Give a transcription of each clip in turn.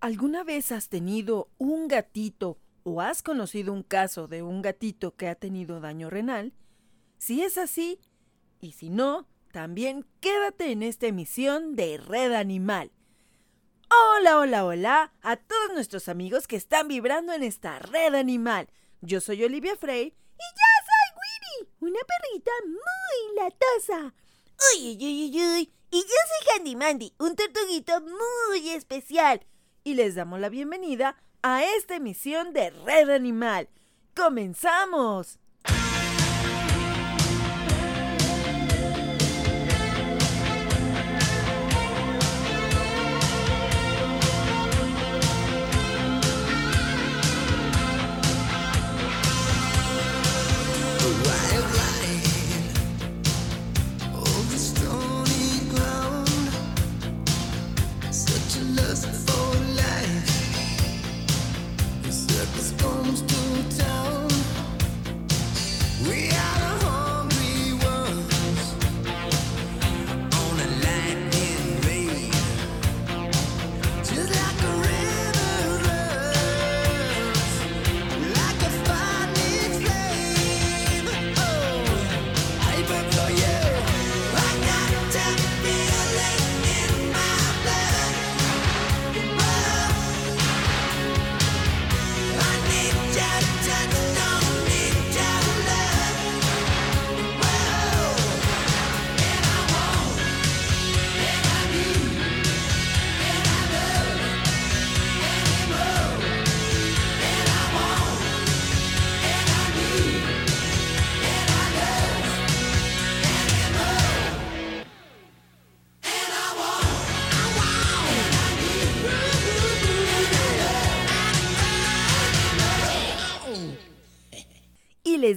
¿Alguna vez has tenido un gatito o has conocido un caso de un gatito que ha tenido daño renal? Si es así, y si no, también quédate en esta emisión de Red Animal. Hola, hola, hola a todos nuestros amigos que están vibrando en esta red animal. Yo soy Olivia Frey y yo soy Winnie, una perrita muy latosa. Uy, uy, uy, uy. Y yo soy Handy Mandy, un tortuguito muy especial. Y les damos la bienvenida a esta emisión de Red Animal. ¡Comenzamos!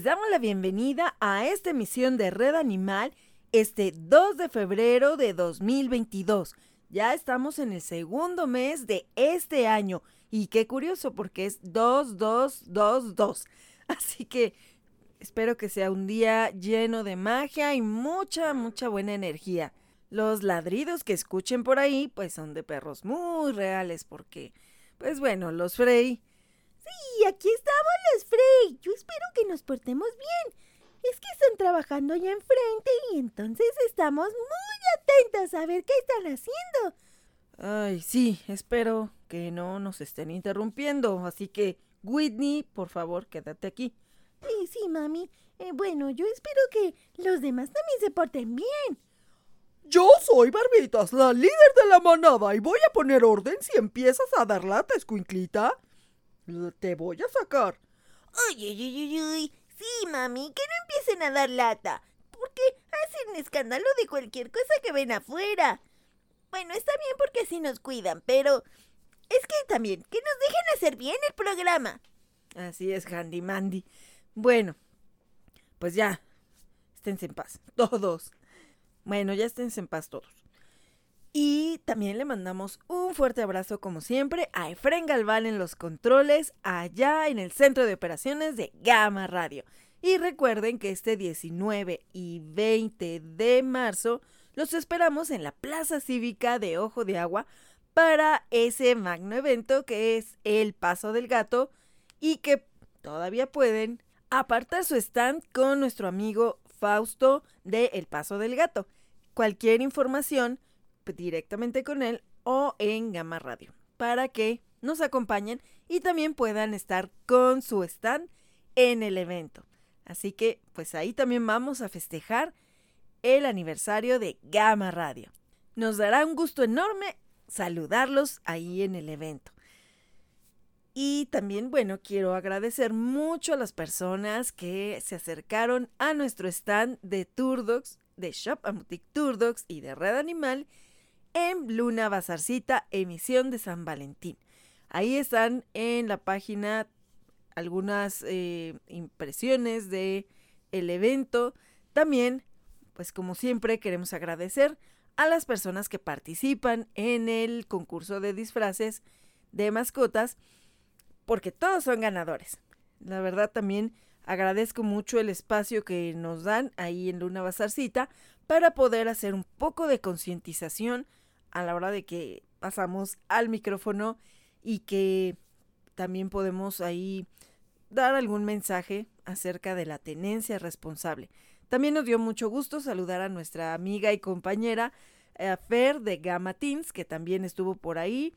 Damos la bienvenida a esta emisión de Red Animal este 2 de febrero de 2022. Ya estamos en el segundo mes de este año y qué curioso porque es 2222. Así que espero que sea un día lleno de magia y mucha, mucha buena energía. Los ladridos que escuchen por ahí pues son de perros muy reales porque, pues bueno, los Frey Sí, aquí estamos los Frey. Yo espero que nos portemos bien. Es que están trabajando allá enfrente y entonces estamos muy atentos a ver qué están haciendo. Ay, sí, espero que no nos estén interrumpiendo. Así que, Whitney, por favor, quédate aquí. Sí, sí, mami. Eh, bueno, yo espero que los demás también se porten bien. Yo soy Barbitas, la líder de la manada, y voy a poner orden si empiezas a dar lata, escuinclita. Te voy a sacar. Uy, uy, uy, uy, Sí, mami, que no empiecen a dar lata. Porque hacen escándalo de cualquier cosa que ven afuera. Bueno, está bien porque así nos cuidan, pero es que también, que nos dejen hacer bien el programa. Así es, Handy Mandy. Bueno, pues ya, esténse en paz, todos. Bueno, ya esténse en paz todos. Y también le mandamos un fuerte abrazo, como siempre, a Efren Galván en los controles, allá en el centro de operaciones de Gama Radio. Y recuerden que este 19 y 20 de marzo los esperamos en la Plaza Cívica de Ojo de Agua para ese magno evento que es el Paso del Gato y que todavía pueden apartar su stand con nuestro amigo Fausto de El Paso del Gato. Cualquier información directamente con él o en Gama Radio para que nos acompañen y también puedan estar con su stand en el evento. Así que pues ahí también vamos a festejar el aniversario de Gama Radio. Nos dará un gusto enorme saludarlos ahí en el evento. Y también, bueno, quiero agradecer mucho a las personas que se acercaron a nuestro stand de Turdocs, de Shop Amutic Turdocs y de Red Animal en Luna Bazarcita, emisión de San Valentín. Ahí están en la página algunas eh, impresiones de el evento. También, pues como siempre, queremos agradecer a las personas que participan en el concurso de disfraces de mascotas, porque todos son ganadores. La verdad también agradezco mucho el espacio que nos dan ahí en Luna Bazarcita para poder hacer un poco de concientización a la hora de que pasamos al micrófono y que también podemos ahí dar algún mensaje acerca de la tenencia responsable. También nos dio mucho gusto saludar a nuestra amiga y compañera eh, Fer de Gamma Teens, que también estuvo por ahí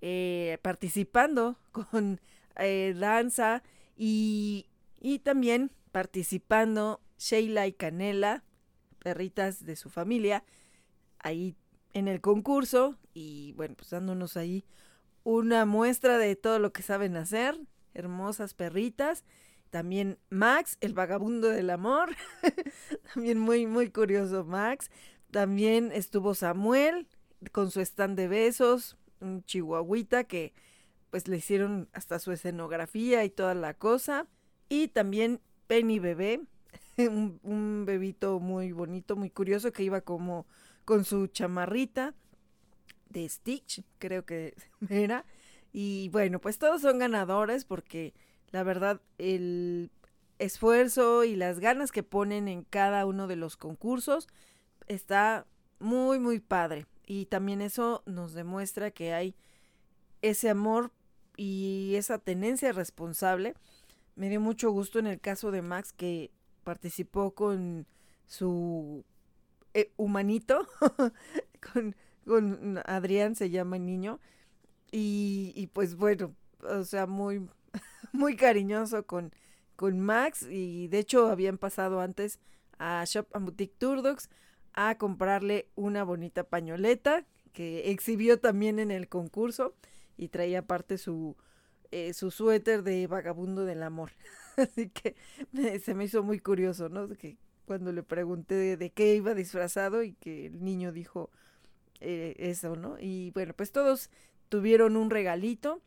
eh, participando con eh, danza y, y también participando Sheila y Canela, perritas de su familia, ahí en el concurso y bueno, pues dándonos ahí una muestra de todo lo que saben hacer, hermosas perritas. También Max, el vagabundo del amor, también muy, muy curioso Max. También estuvo Samuel con su stand de besos, un chihuahuita que pues le hicieron hasta su escenografía y toda la cosa. Y también Penny Bebé, un, un bebito muy bonito, muy curioso que iba como con su chamarrita de Stitch, creo que era. Y bueno, pues todos son ganadores porque la verdad el esfuerzo y las ganas que ponen en cada uno de los concursos está muy, muy padre. Y también eso nos demuestra que hay ese amor y esa tenencia responsable. Me dio mucho gusto en el caso de Max que participó con su eh, humanito, con, Adrián se llama el niño, y, pues bueno, o sea, muy, muy cariñoso con, con Max, y de hecho habían pasado antes a Shop and Boutique Turdocs a comprarle una bonita pañoleta que exhibió también en el concurso y traía aparte su, eh, su suéter de vagabundo del amor. Así que se me hizo muy curioso, ¿no? Que cuando le pregunté de, qué iba disfrazado y que el niño dijo eh, eso, ¿no? Y bueno, pues todos tuvieron un regalito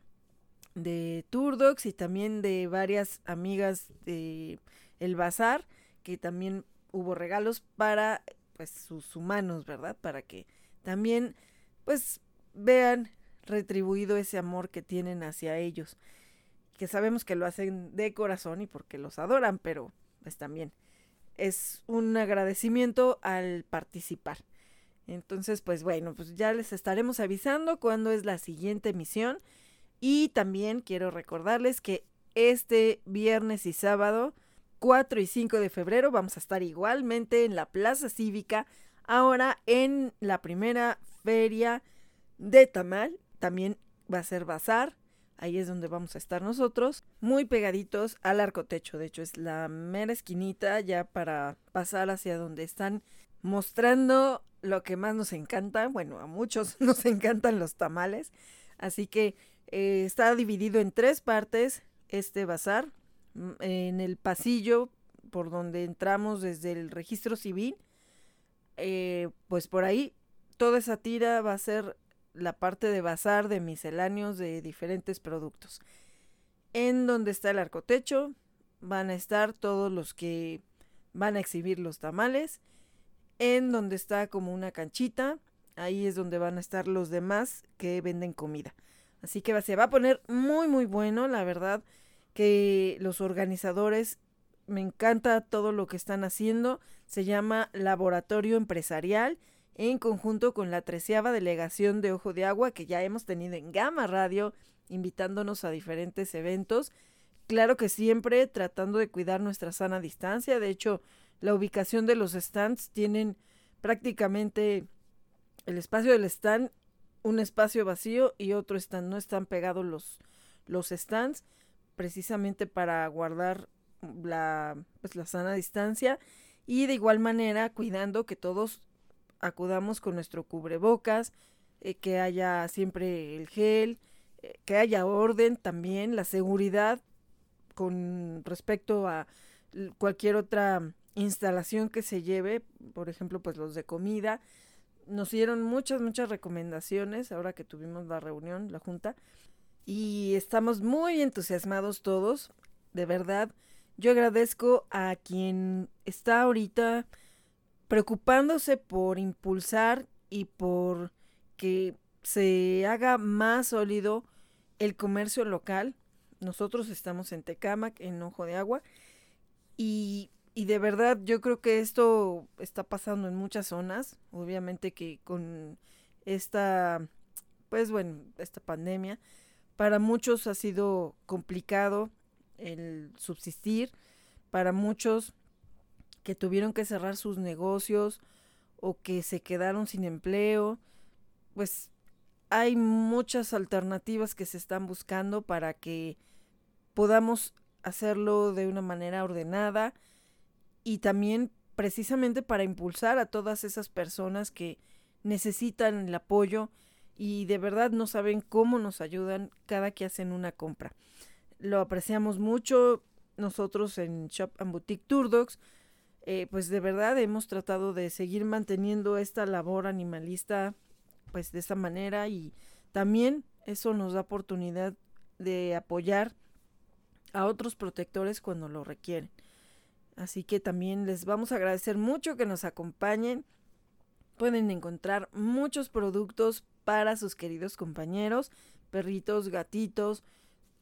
de Turdox y también de varias amigas de El Bazar, que también hubo regalos para pues sus humanos, ¿verdad? Para que también pues vean retribuido ese amor que tienen hacia ellos, que sabemos que lo hacen de corazón y porque los adoran, pero pues también es un agradecimiento al participar. Entonces, pues bueno, pues ya les estaremos avisando cuándo es la siguiente emisión. Y también quiero recordarles que este viernes y sábado, 4 y 5 de febrero, vamos a estar igualmente en la Plaza Cívica, ahora en la primera feria de Tamal. También va a ser bazar Ahí es donde vamos a estar nosotros, muy pegaditos al arco techo. De hecho, es la mera esquinita ya para pasar hacia donde están mostrando lo que más nos encanta. Bueno, a muchos nos encantan los tamales. Así que eh, está dividido en tres partes este bazar. Mm, en el pasillo por donde entramos desde el registro civil, eh, pues por ahí toda esa tira va a ser la parte de bazar de misceláneos de diferentes productos. En donde está el arcotecho van a estar todos los que van a exhibir los tamales. En donde está como una canchita, ahí es donde van a estar los demás que venden comida. Así que se va a poner muy muy bueno, la verdad que los organizadores me encanta todo lo que están haciendo. Se llama Laboratorio Empresarial en conjunto con la treceava delegación de Ojo de Agua que ya hemos tenido en Gama Radio, invitándonos a diferentes eventos. Claro que siempre tratando de cuidar nuestra sana distancia. De hecho, la ubicación de los stands tienen prácticamente el espacio del stand, un espacio vacío y otro stand. No están pegados los, los stands precisamente para guardar la, pues, la sana distancia y de igual manera cuidando que todos acudamos con nuestro cubrebocas, eh, que haya siempre el gel, eh, que haya orden también, la seguridad con respecto a cualquier otra instalación que se lleve, por ejemplo, pues los de comida. Nos dieron muchas, muchas recomendaciones ahora que tuvimos la reunión, la junta, y estamos muy entusiasmados todos, de verdad. Yo agradezco a quien está ahorita preocupándose por impulsar y por que se haga más sólido el comercio local. Nosotros estamos en Tecamac, en Ojo de Agua, y, y de verdad yo creo que esto está pasando en muchas zonas. Obviamente que con esta, pues bueno, esta pandemia, Para muchos ha sido complicado el subsistir, para muchos que tuvieron que cerrar sus negocios o que se quedaron sin empleo, pues hay muchas alternativas que se están buscando para que podamos hacerlo de una manera ordenada y también precisamente para impulsar a todas esas personas que necesitan el apoyo y de verdad no saben cómo nos ayudan cada que hacen una compra. Lo apreciamos mucho nosotros en Shop and Boutique Tour Dogs, eh, pues de verdad hemos tratado de seguir manteniendo esta labor animalista pues de esta manera y también eso nos da oportunidad de apoyar a otros protectores cuando lo requieren. Así que también les vamos a agradecer mucho que nos acompañen. Pueden encontrar muchos productos para sus queridos compañeros, perritos, gatitos.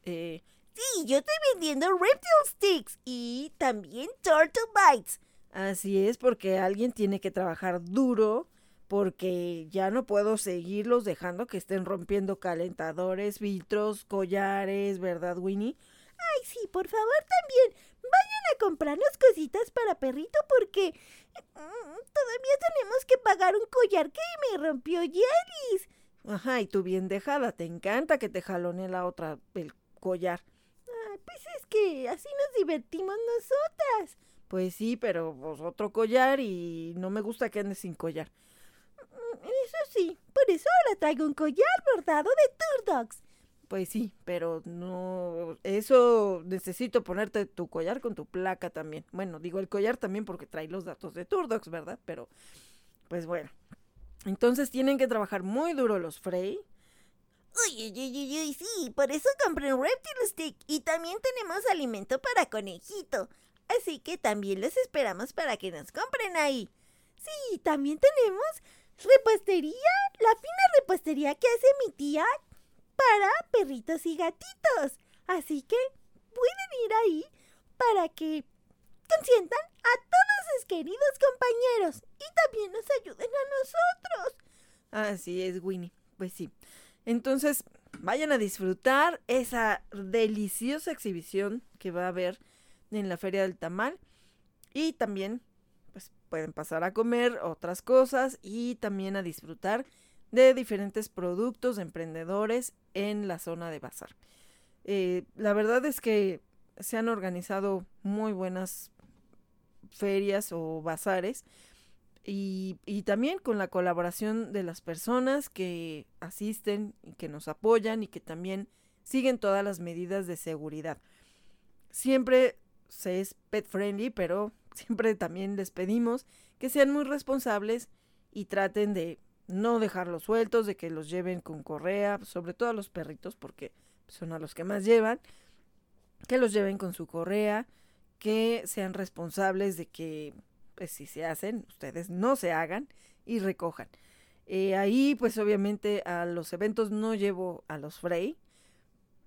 Eh, sí, yo estoy vendiendo Reptile Sticks y también Turtle Bites. Así es, porque alguien tiene que trabajar duro porque ya no puedo seguirlos dejando que estén rompiendo calentadores, filtros, collares, ¿verdad, Winnie? Ay, sí, por favor también. Vayan a comprarnos cositas para perrito porque mm, todavía tenemos que pagar un collar que me rompió Yelis. Ajá, y tú bien dejada, te encanta que te jalone la otra el collar. Ay, pues es que así nos divertimos nosotras. Pues sí, pero pues, otro collar y no me gusta que andes sin collar. Mm, eso sí, por eso ahora traigo un collar bordado de Turdogs. Pues sí, pero no, eso necesito ponerte tu collar con tu placa también. Bueno, digo el collar también porque trae los datos de Turdox, ¿verdad? Pero, pues bueno. Entonces tienen que trabajar muy duro los Frey. Uy, uy, uy, uy, sí, por eso compré un Reptile Stick y también tenemos alimento para conejito. Así que también los esperamos para que nos compren ahí. Sí, también tenemos repostería, la fina repostería que hace mi tía para perritos y gatitos. Así que pueden ir ahí para que consientan a todos sus queridos compañeros y también nos ayuden a nosotros. Así es, Winnie. Pues sí. Entonces, vayan a disfrutar esa deliciosa exhibición que va a haber en la Feria del Tamal. Y también, pues, pueden pasar a comer otras cosas y también a disfrutar de diferentes productos de emprendedores en la zona de bazar. Eh, la verdad es que se han organizado muy buenas ferias o bazares y, y, también con la colaboración de las personas que asisten y que nos apoyan y que también siguen todas las medidas de seguridad. Siempre se es pet friendly, pero siempre también les pedimos que sean muy responsables y traten de no dejarlos sueltos, de que los lleven con correa, sobre todo a los perritos, porque son a los que más llevan, que los lleven con su correa, que sean responsables de que, pues si se hacen, ustedes no se hagan y recojan. Eh, ahí, pues obviamente a los eventos no llevo a los Frey,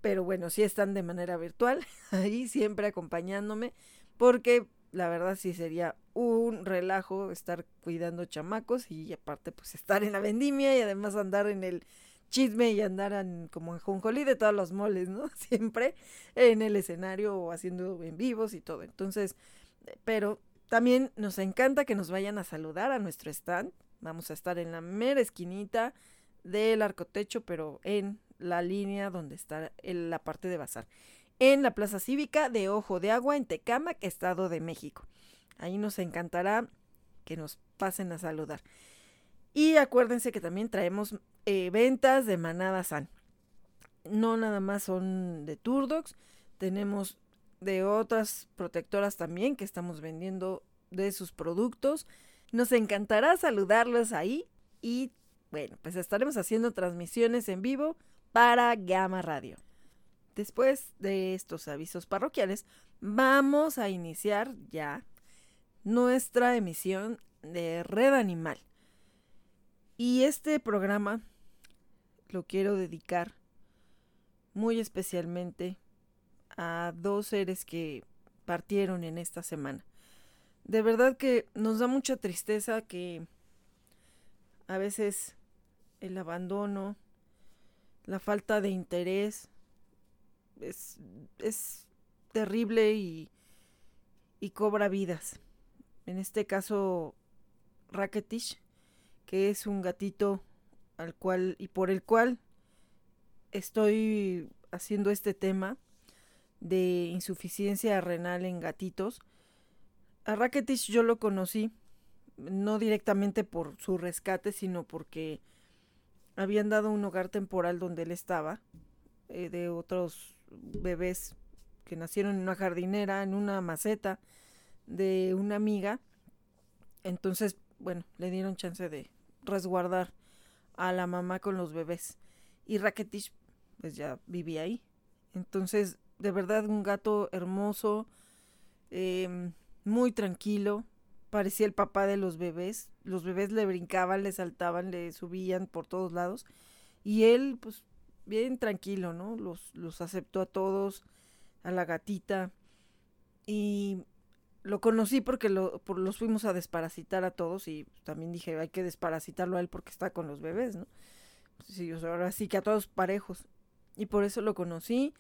pero bueno, sí están de manera virtual, ahí siempre acompañándome, porque la verdad sí sería un relajo estar cuidando chamacos y aparte pues estar en la vendimia y además andar en el chisme y andar como en Jonjolí de todos los moles, ¿no? Siempre en el escenario o haciendo en vivos y todo. Entonces, pero también nos encanta que nos vayan a saludar a nuestro stand. Vamos a estar en la mera esquinita del arcotecho, pero en la línea donde está la parte de bazar en la Plaza Cívica de Ojo de Agua en Tecámac, Estado de México. Ahí nos encantará que nos pasen a saludar. Y acuérdense que también traemos eh, ventas de Manada San. No nada más son de Turdox, tenemos de otras protectoras también que estamos vendiendo de sus productos. Nos encantará saludarlos ahí y bueno, pues estaremos haciendo transmisiones en vivo para Gama Radio. Después de estos avisos parroquiales, vamos a iniciar ya nuestra emisión de Red Animal. Y este programa lo quiero dedicar muy especialmente a dos seres que partieron en esta semana. De verdad que nos da mucha tristeza que a veces el abandono, la falta de interés es, es terrible y, y cobra vidas. En este caso, Racketish, que es un gatito al cual y por el cual estoy haciendo este tema de insuficiencia renal en gatitos. A Racketish yo lo conocí no directamente por su rescate, sino porque habían dado un hogar temporal donde él estaba, eh, de otros bebés que nacieron en una jardinera, en una maceta de una amiga. Entonces, bueno, le dieron chance de resguardar a la mamá con los bebés. Y Racketish, pues ya vivía ahí. Entonces, de verdad, un gato hermoso, em, muy tranquilo, parecía el papá de los bebés. Los bebés le brincaban, le saltaban, le subían por todos lados. Y él, pues, bien tranquilo, ¿no? Los, los aceptó a todos, a la gatita. Y lo conocí porque lo, por, los fuimos a desparasitar a todos y también dije, hay que desparasitarlo a él porque está con los bebés, ¿no? Sí, ahora sí que a todos parejos. Y por eso lo conocí.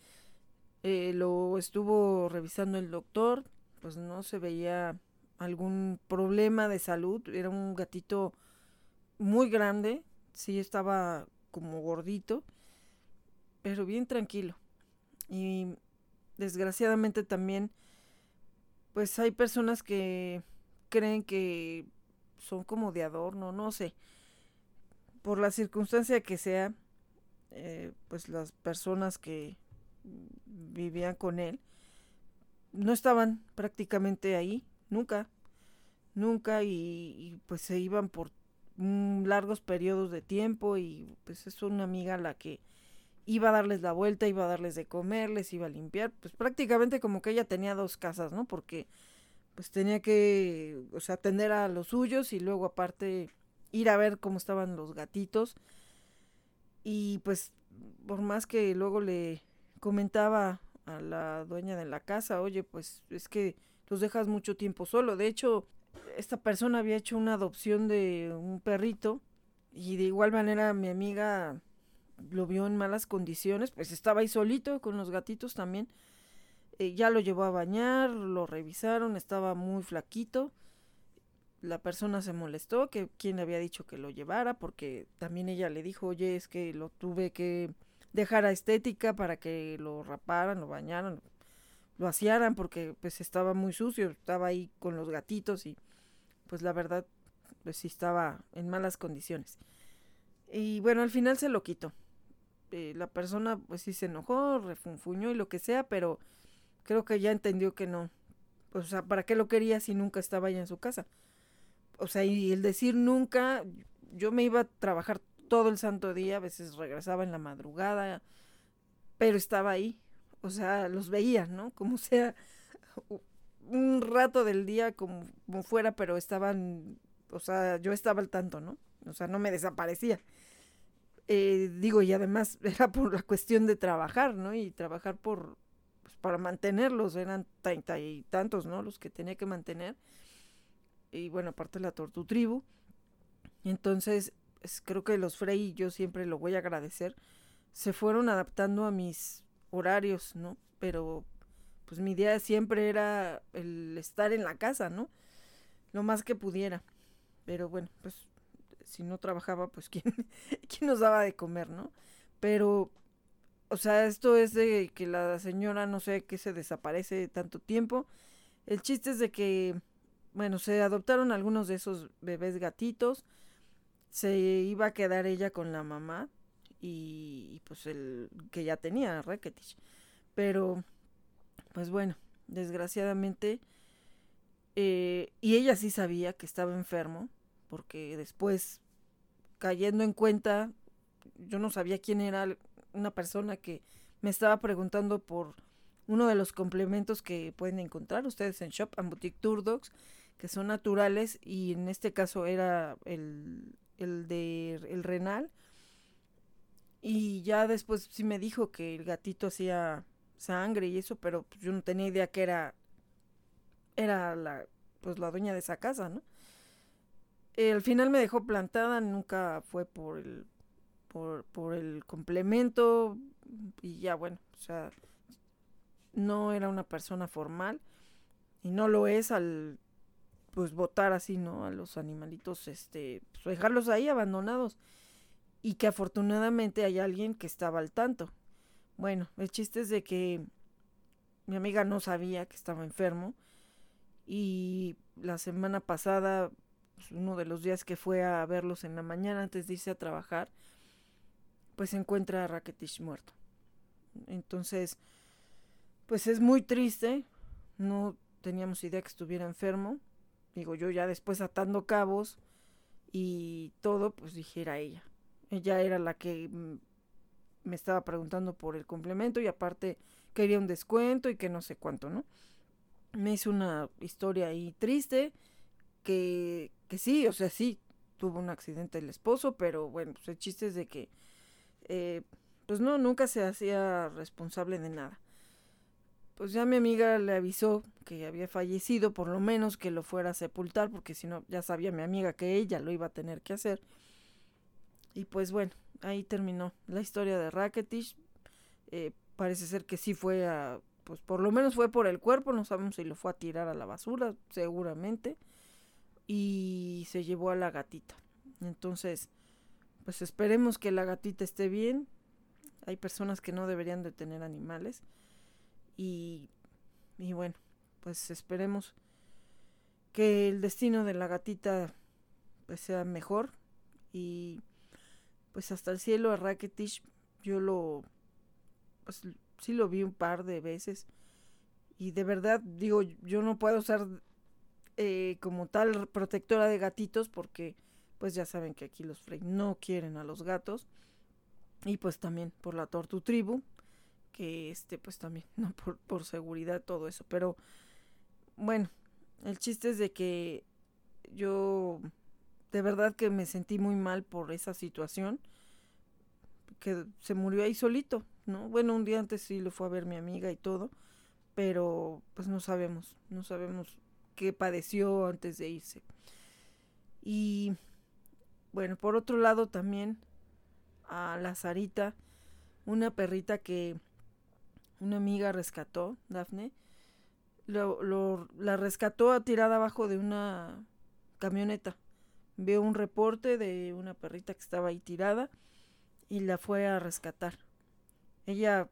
Eh, lo estuvo revisando el doctor, pues no se veía algún problema de salud. Era un gatito muy grande, sí estaba como gordito, pero bien tranquilo. Y desgraciadamente también, pues hay personas que creen que son como de adorno, no sé. Por la circunstancia que sea, eh, pues las personas que vivían con él no estaban prácticamente ahí nunca, nunca y, pues se iban por largos periodos de tiempo y pues es una amiga la que iba a darles la vuelta, iba a darles de comer, les iba a limpiar, pues prácticamente como que ella tenía dos casas, ¿no? Porque pues tenía que, o sea, atender a los suyos y luego aparte ir a ver cómo estaban los gatitos. Y pues por más que luego le comentaba a la dueña de la casa, oye, pues es que los dejas mucho tiempo solo. De hecho, esta persona había hecho una adopción de un perrito y de igual manera mi amiga lo vio en malas condiciones, pues estaba ahí solito con los gatitos también. Eh, ya lo llevó a bañar, lo revisaron, estaba muy flaquito. La persona se molestó, que quien le había dicho que lo llevara, porque también ella le dijo, oye, es que lo tuve que dejar a estética para que lo raparan, lo bañaran, lo asearan porque pues estaba muy sucio, estaba ahí con los gatitos y pues la verdad pues sí estaba en malas condiciones. Y bueno, al final se lo quitó. Eh, la persona pues sí se enojó, refunfuñó y lo que sea, pero creo que ya entendió que no. O sea, ¿para qué lo quería si nunca estaba allá en su casa? O sea, y el decir nunca, yo me iba a trabajar todo el santo día, a veces regresaba en la madrugada, pero estaba ahí, o sea, los veía, ¿no? Como sea, un rato del día como, fuera, pero estaban, o sea, yo estaba al tanto, ¿no? O sea, no me desaparecía. Eh, digo, y además era por la cuestión de trabajar, ¿no? Y trabajar por, pues, para mantenerlos, eran treinta y tantos, ¿no? Los que tenía que mantener. Y bueno, aparte la tortu tribu. Entonces, creo que los Frey, yo siempre lo voy a agradecer, se fueron adaptando a mis horarios, ¿no? Pero pues mi idea siempre era el estar en la casa, ¿no? Lo más que pudiera. Pero bueno, pues si no trabajaba, pues quién, quién nos daba de comer, ¿no? Pero, o sea, esto es de que la señora no sé qué se desaparece tanto tiempo. El chiste es de que, bueno, se adoptaron algunos de esos bebés gatitos se iba a quedar ella con la mamá y, pues el que ya tenía Racketish. Pero, pues bueno, desgraciadamente, eh, y ella sí sabía que estaba enfermo, porque después, cayendo en cuenta, yo no sabía quién era una persona que me estaba preguntando por uno de los complementos que pueden encontrar ustedes en Shop and Boutique Tour Dogs, que son naturales, y en este caso era el el de el renal. Y ya después sí me dijo que el gatito hacía sangre y eso, pero pues, yo no tenía idea que era era la pues la dueña de esa casa, ¿no? al final me dejó plantada, nunca fue por el por, por el complemento y ya bueno, o sea, no era una persona formal y no lo es al pues votar así, ¿no? A los animalitos, este, pues, dejarlos ahí abandonados. Y que afortunadamente hay alguien que estaba al tanto. Bueno, el chiste es de que mi amiga no sabía que estaba enfermo. Y la semana pasada, pues, uno de los días que fue a verlos en la mañana antes de irse a trabajar, pues encuentra a Rakitic muerto. Entonces, pues es muy triste. No teníamos idea que estuviera enfermo. Digo, yo ya después atando cabos y todo, pues dije, era ella. Ella era la que mm, me estaba preguntando por el complemento y aparte quería un descuento y que no sé cuánto, ¿no? Me hizo una historia ahí triste, que, que sí, o sea, sí, tuvo un accidente el esposo, pero bueno, pues el chiste es de que, eh, pues no, nunca se hacía responsable de nada pues ya mi amiga le avisó que había fallecido, por lo menos que lo fuera a sepultar, porque si no, ya sabía mi amiga que ella lo iba a tener que hacer. Y pues bueno, ahí terminó la historia de Rakitic. Eh, parece ser que sí fue a, pues por lo menos fue por el cuerpo, no sabemos si lo fue a tirar a la basura, seguramente. Y se llevó a la gatita. Entonces, pues esperemos que la gatita esté bien. Hay personas que no deberían de tener animales. Y, bueno, pues esperemos que el destino de la gatita pues sea mejor y pues hasta el cielo a Rakitic yo lo pues sí lo vi un par de veces y de verdad digo yo no puedo ser eh, como tal protectora de gatitos porque pues ya saben que aquí los Frey no quieren a los gatos y pues también por la Tortu Tribu que este pues también, ¿no? Por, por seguridad, todo eso. Pero bueno, el chiste es de que yo de verdad que me sentí muy mal por esa situación. Que se murió ahí solito, ¿no? Bueno, un día antes sí lo fue a ver mi amiga y todo, pero pues no sabemos, no sabemos qué padeció antes de irse. Y bueno, por otro lado también a la Sarita, una perrita que una amiga rescató, Dafne, lo, la rescató tirada abajo de una camioneta. Vio un reporte de una perrita que estaba ahí tirada y la fue a rescatar. Ella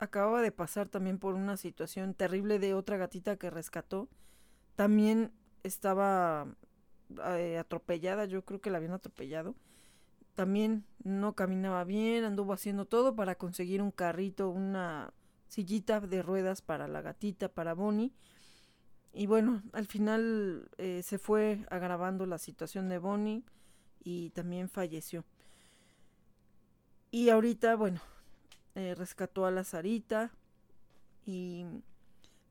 acababa de pasar también por una situación terrible de otra gatita que rescató. También estaba eh, atropellada, yo creo que la habían atropellado. También no caminaba bien, anduvo haciendo todo para conseguir un carrito, una sillita de ruedas para la gatita, para Bonnie. Y bueno, al final eh, se fue agravando la situación de Bonnie y también falleció. Y ahorita, bueno, eh, rescató a la Sarita y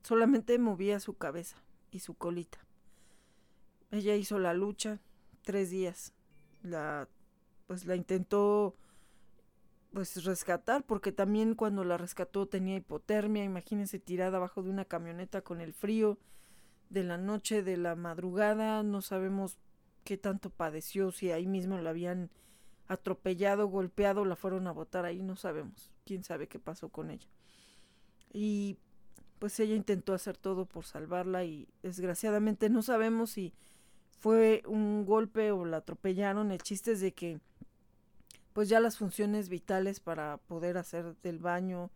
solamente movía su cabeza y su colita. Ella hizo la lucha tres días. La, pues la intentó pues rescatar, porque también cuando la rescató tenía hipotermia, imagínense tirada abajo de una camioneta con el frío de la noche, de la madrugada, no sabemos qué tanto padeció, si ahí mismo la habían atropellado, golpeado, la fueron a botar ahí, no sabemos, quién sabe qué pasó con ella. Y pues ella intentó hacer todo por salvarla y desgraciadamente no sabemos si fue un golpe o la atropellaron, el chiste es de que pues ya las funciones vitales para poder hacer del baño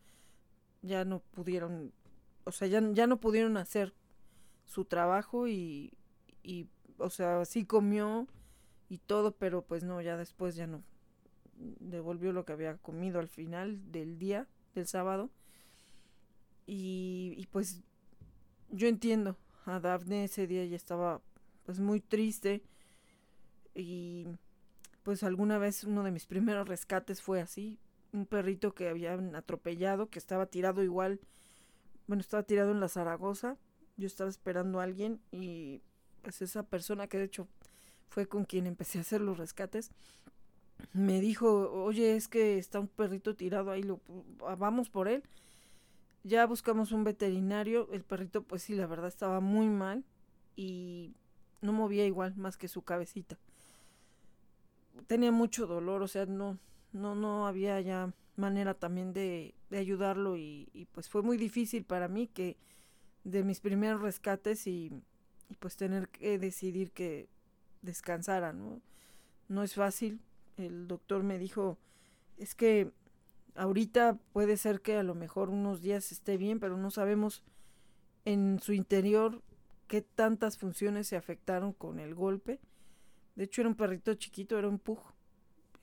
ya no pudieron, o sea, ya, ya no pudieron hacer su trabajo y, y, o sea, sí comió y todo, pero pues no, ya después ya no devolvió lo que había comido al final del día, del sábado. Y, y pues yo entiendo, a Daphne ese día ya estaba pues muy triste y pues alguna vez uno de mis primeros rescates fue así, un perrito que habían atropellado, que estaba tirado igual, bueno, estaba tirado en la Zaragoza, yo estaba esperando a alguien y pues esa persona que de hecho fue con quien empecé a hacer los rescates, me dijo, oye, es que está un perrito tirado ahí, lo, vamos por él. Ya buscamos un veterinario, el perrito pues sí, la verdad estaba muy mal y no movía igual más que su cabecita tenía mucho dolor, o sea, no, no, no había ya manera también de, de ayudarlo y, y, pues fue muy difícil para mí que de mis primeros rescates y, pues tener que decidir que descansara, ¿no? No es fácil. El doctor me dijo, es que ahorita puede ser que a lo mejor unos días esté bien, pero no sabemos en su interior qué tantas funciones se afectaron con el golpe. De hecho era un perrito chiquito, era un pug.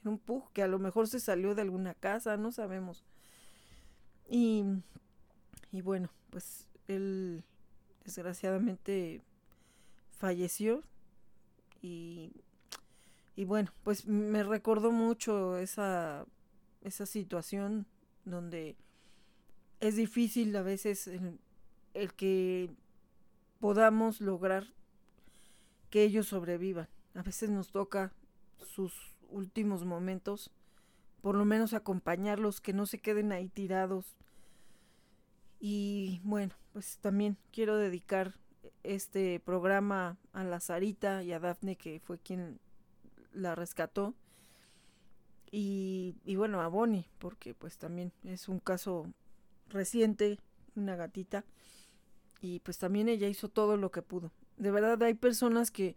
Era un pug que a lo mejor se salió de alguna casa, no sabemos. Y, y bueno, pues él desgraciadamente falleció y, y bueno, pues me recordó mucho esa, esa situación donde es difícil a veces el, el que podamos lograr que ellos sobrevivan. A veces nos toca sus últimos momentos, por lo menos acompañarlos, que no se queden ahí tirados. Y bueno, pues también quiero dedicar este programa a la Sarita y a Dafne, que fue quien la rescató. Y, y bueno, a Bonnie, porque pues también es un caso reciente, una gatita. Y pues también ella hizo todo lo que pudo. De verdad hay personas que,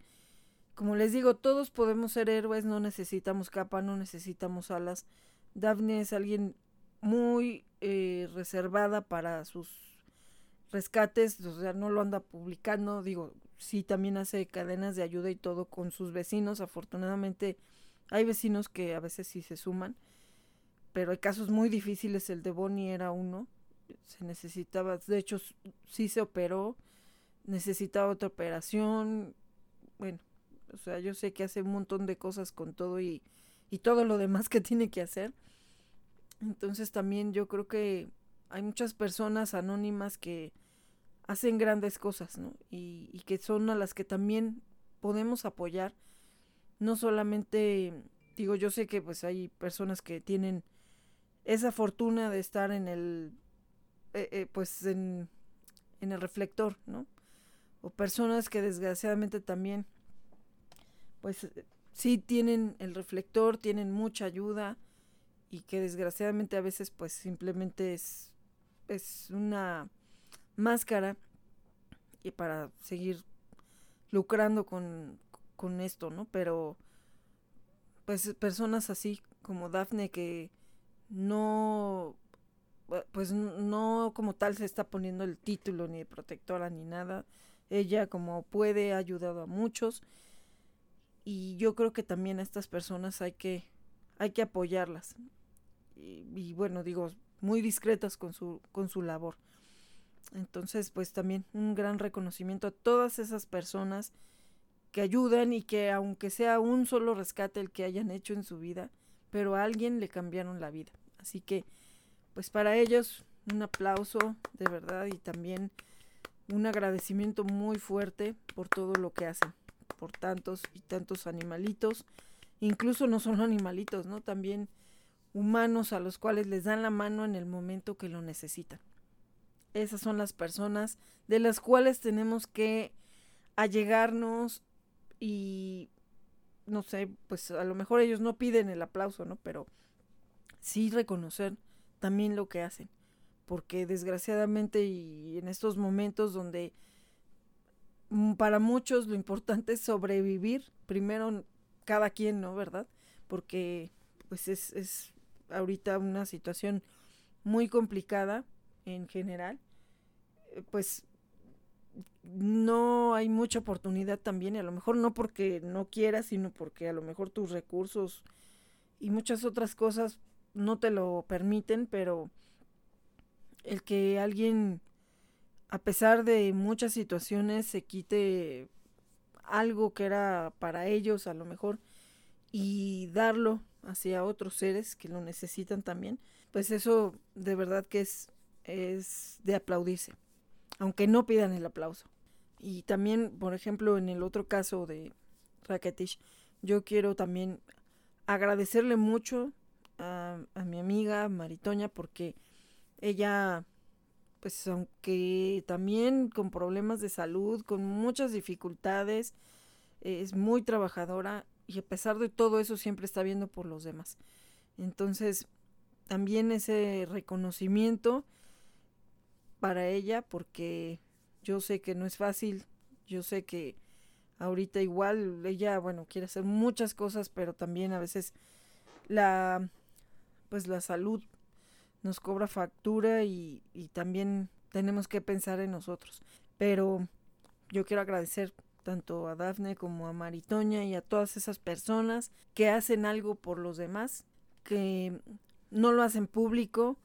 como les digo, todos podemos ser héroes, no necesitamos capa, no necesitamos alas. Daphne es alguien muy eh, reservada para sus rescates, o sea, no lo anda publicando, digo, sí también hace cadenas de ayuda y todo con sus vecinos, afortunadamente hay vecinos que a veces sí se suman, pero hay casos muy difíciles, el de Bonnie era uno, se necesitaba, de hecho sí se operó, necesitaba otra operación, bueno, o sea, yo sé que hace un montón de cosas con todo y, y todo lo demás que tiene que hacer. Entonces también yo creo que hay muchas personas anónimas que hacen grandes cosas, ¿no? Y, y, que son a las que también podemos apoyar. No solamente, digo, yo sé que pues hay personas que tienen esa fortuna de estar en el eh, eh, pues en, en el reflector, ¿no? O personas que desgraciadamente también, pues sí tienen el reflector, tienen mucha ayuda y que desgraciadamente a veces pues simplemente es, es una máscara y para seguir lucrando con, con esto, ¿no? Pero pues personas así como Dafne que no pues no como tal se está poniendo el título ni de protectora ni nada. Ella como puede ha ayudado a muchos y yo creo que también a estas personas hay que hay que apoyarlas. Y, bueno, digo, muy discretas con su con su labor. Entonces, pues también un gran reconocimiento a todas esas personas que ayudan y que aunque sea un solo rescate el que hayan hecho en su vida, pero a alguien le cambiaron la vida. Así que pues para ellos un aplauso de verdad y también un agradecimiento muy fuerte por todo lo que hacen, por tantos y tantos animalitos, incluso no solo animalitos, ¿no? También humanos a los cuales les dan la mano en el momento que lo necesitan. Esas son las personas de las cuales tenemos que allegarnos y no sé, pues a lo mejor ellos no piden el aplauso, ¿no? Pero sí reconocer también lo que hacen. Porque desgraciadamente y en estos momentos donde mm, para muchos lo importante es sobrevivir, primero cada quien, ¿no? ¿Verdad? Porque pues es, es ahorita una situación muy complicada en general. Eh, pues no hay mucha oportunidad también, y a lo mejor no porque no quieras, sino porque a lo mejor tus recursos y muchas otras cosas no te lo permiten, pero el que alguien, a pesar de muchas situaciones, se quite algo que era para ellos a lo mejor y darlo hacia otros seres que lo necesitan también, pues eso de verdad que es, es de aplaudirse, aunque no pidan el aplauso. Y también, por ejemplo, en el otro caso de Raketish, yo quiero también agradecerle mucho a, a mi amiga Maritoña porque ella pues aunque también con problemas de salud, con muchas dificultades, es muy trabajadora y a pesar de todo eso siempre está viendo por los demás. Entonces, también ese reconocimiento para ella porque yo sé que no es fácil, yo sé que ahorita igual ella, bueno, quiere hacer muchas cosas, pero también a veces la pues la salud nos cobra factura y, y también tenemos que pensar en nosotros. Pero yo quiero agradecer tanto a Dafne como a Maritoña y a todas esas personas que hacen algo por los demás, que no lo hacen público,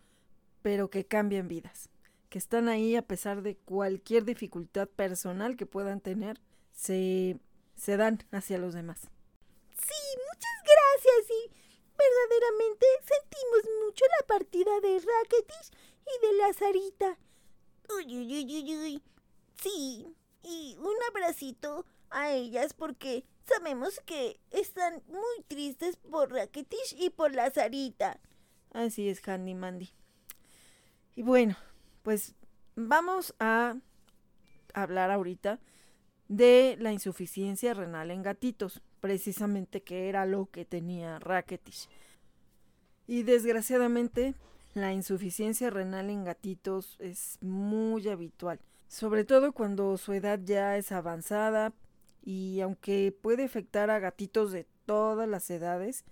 pero que cambian vidas, que están ahí a pesar de cualquier dificultad personal que puedan tener, se, se dan hacia los demás. Sí, muchas gracias y verdaderamente sentimos mucho la partida de Racketish y de Lazarita. Uy, uy, uy, uy, uy. Sí, y un abracito a ellas porque sabemos que están muy tristes por Raketish y por Lazarita. Así es, Handy Mandy. Y bueno, pues vamos a hablar ahorita de la insuficiencia renal en gatitos, precisamente que era lo que tenía Raketish. Y desgraciadamente, la insuficiencia renal en gatitos es muy habitual sobre todo cuando su edad ya es avanzada y aunque puede afectar a gatitos de todas las edades.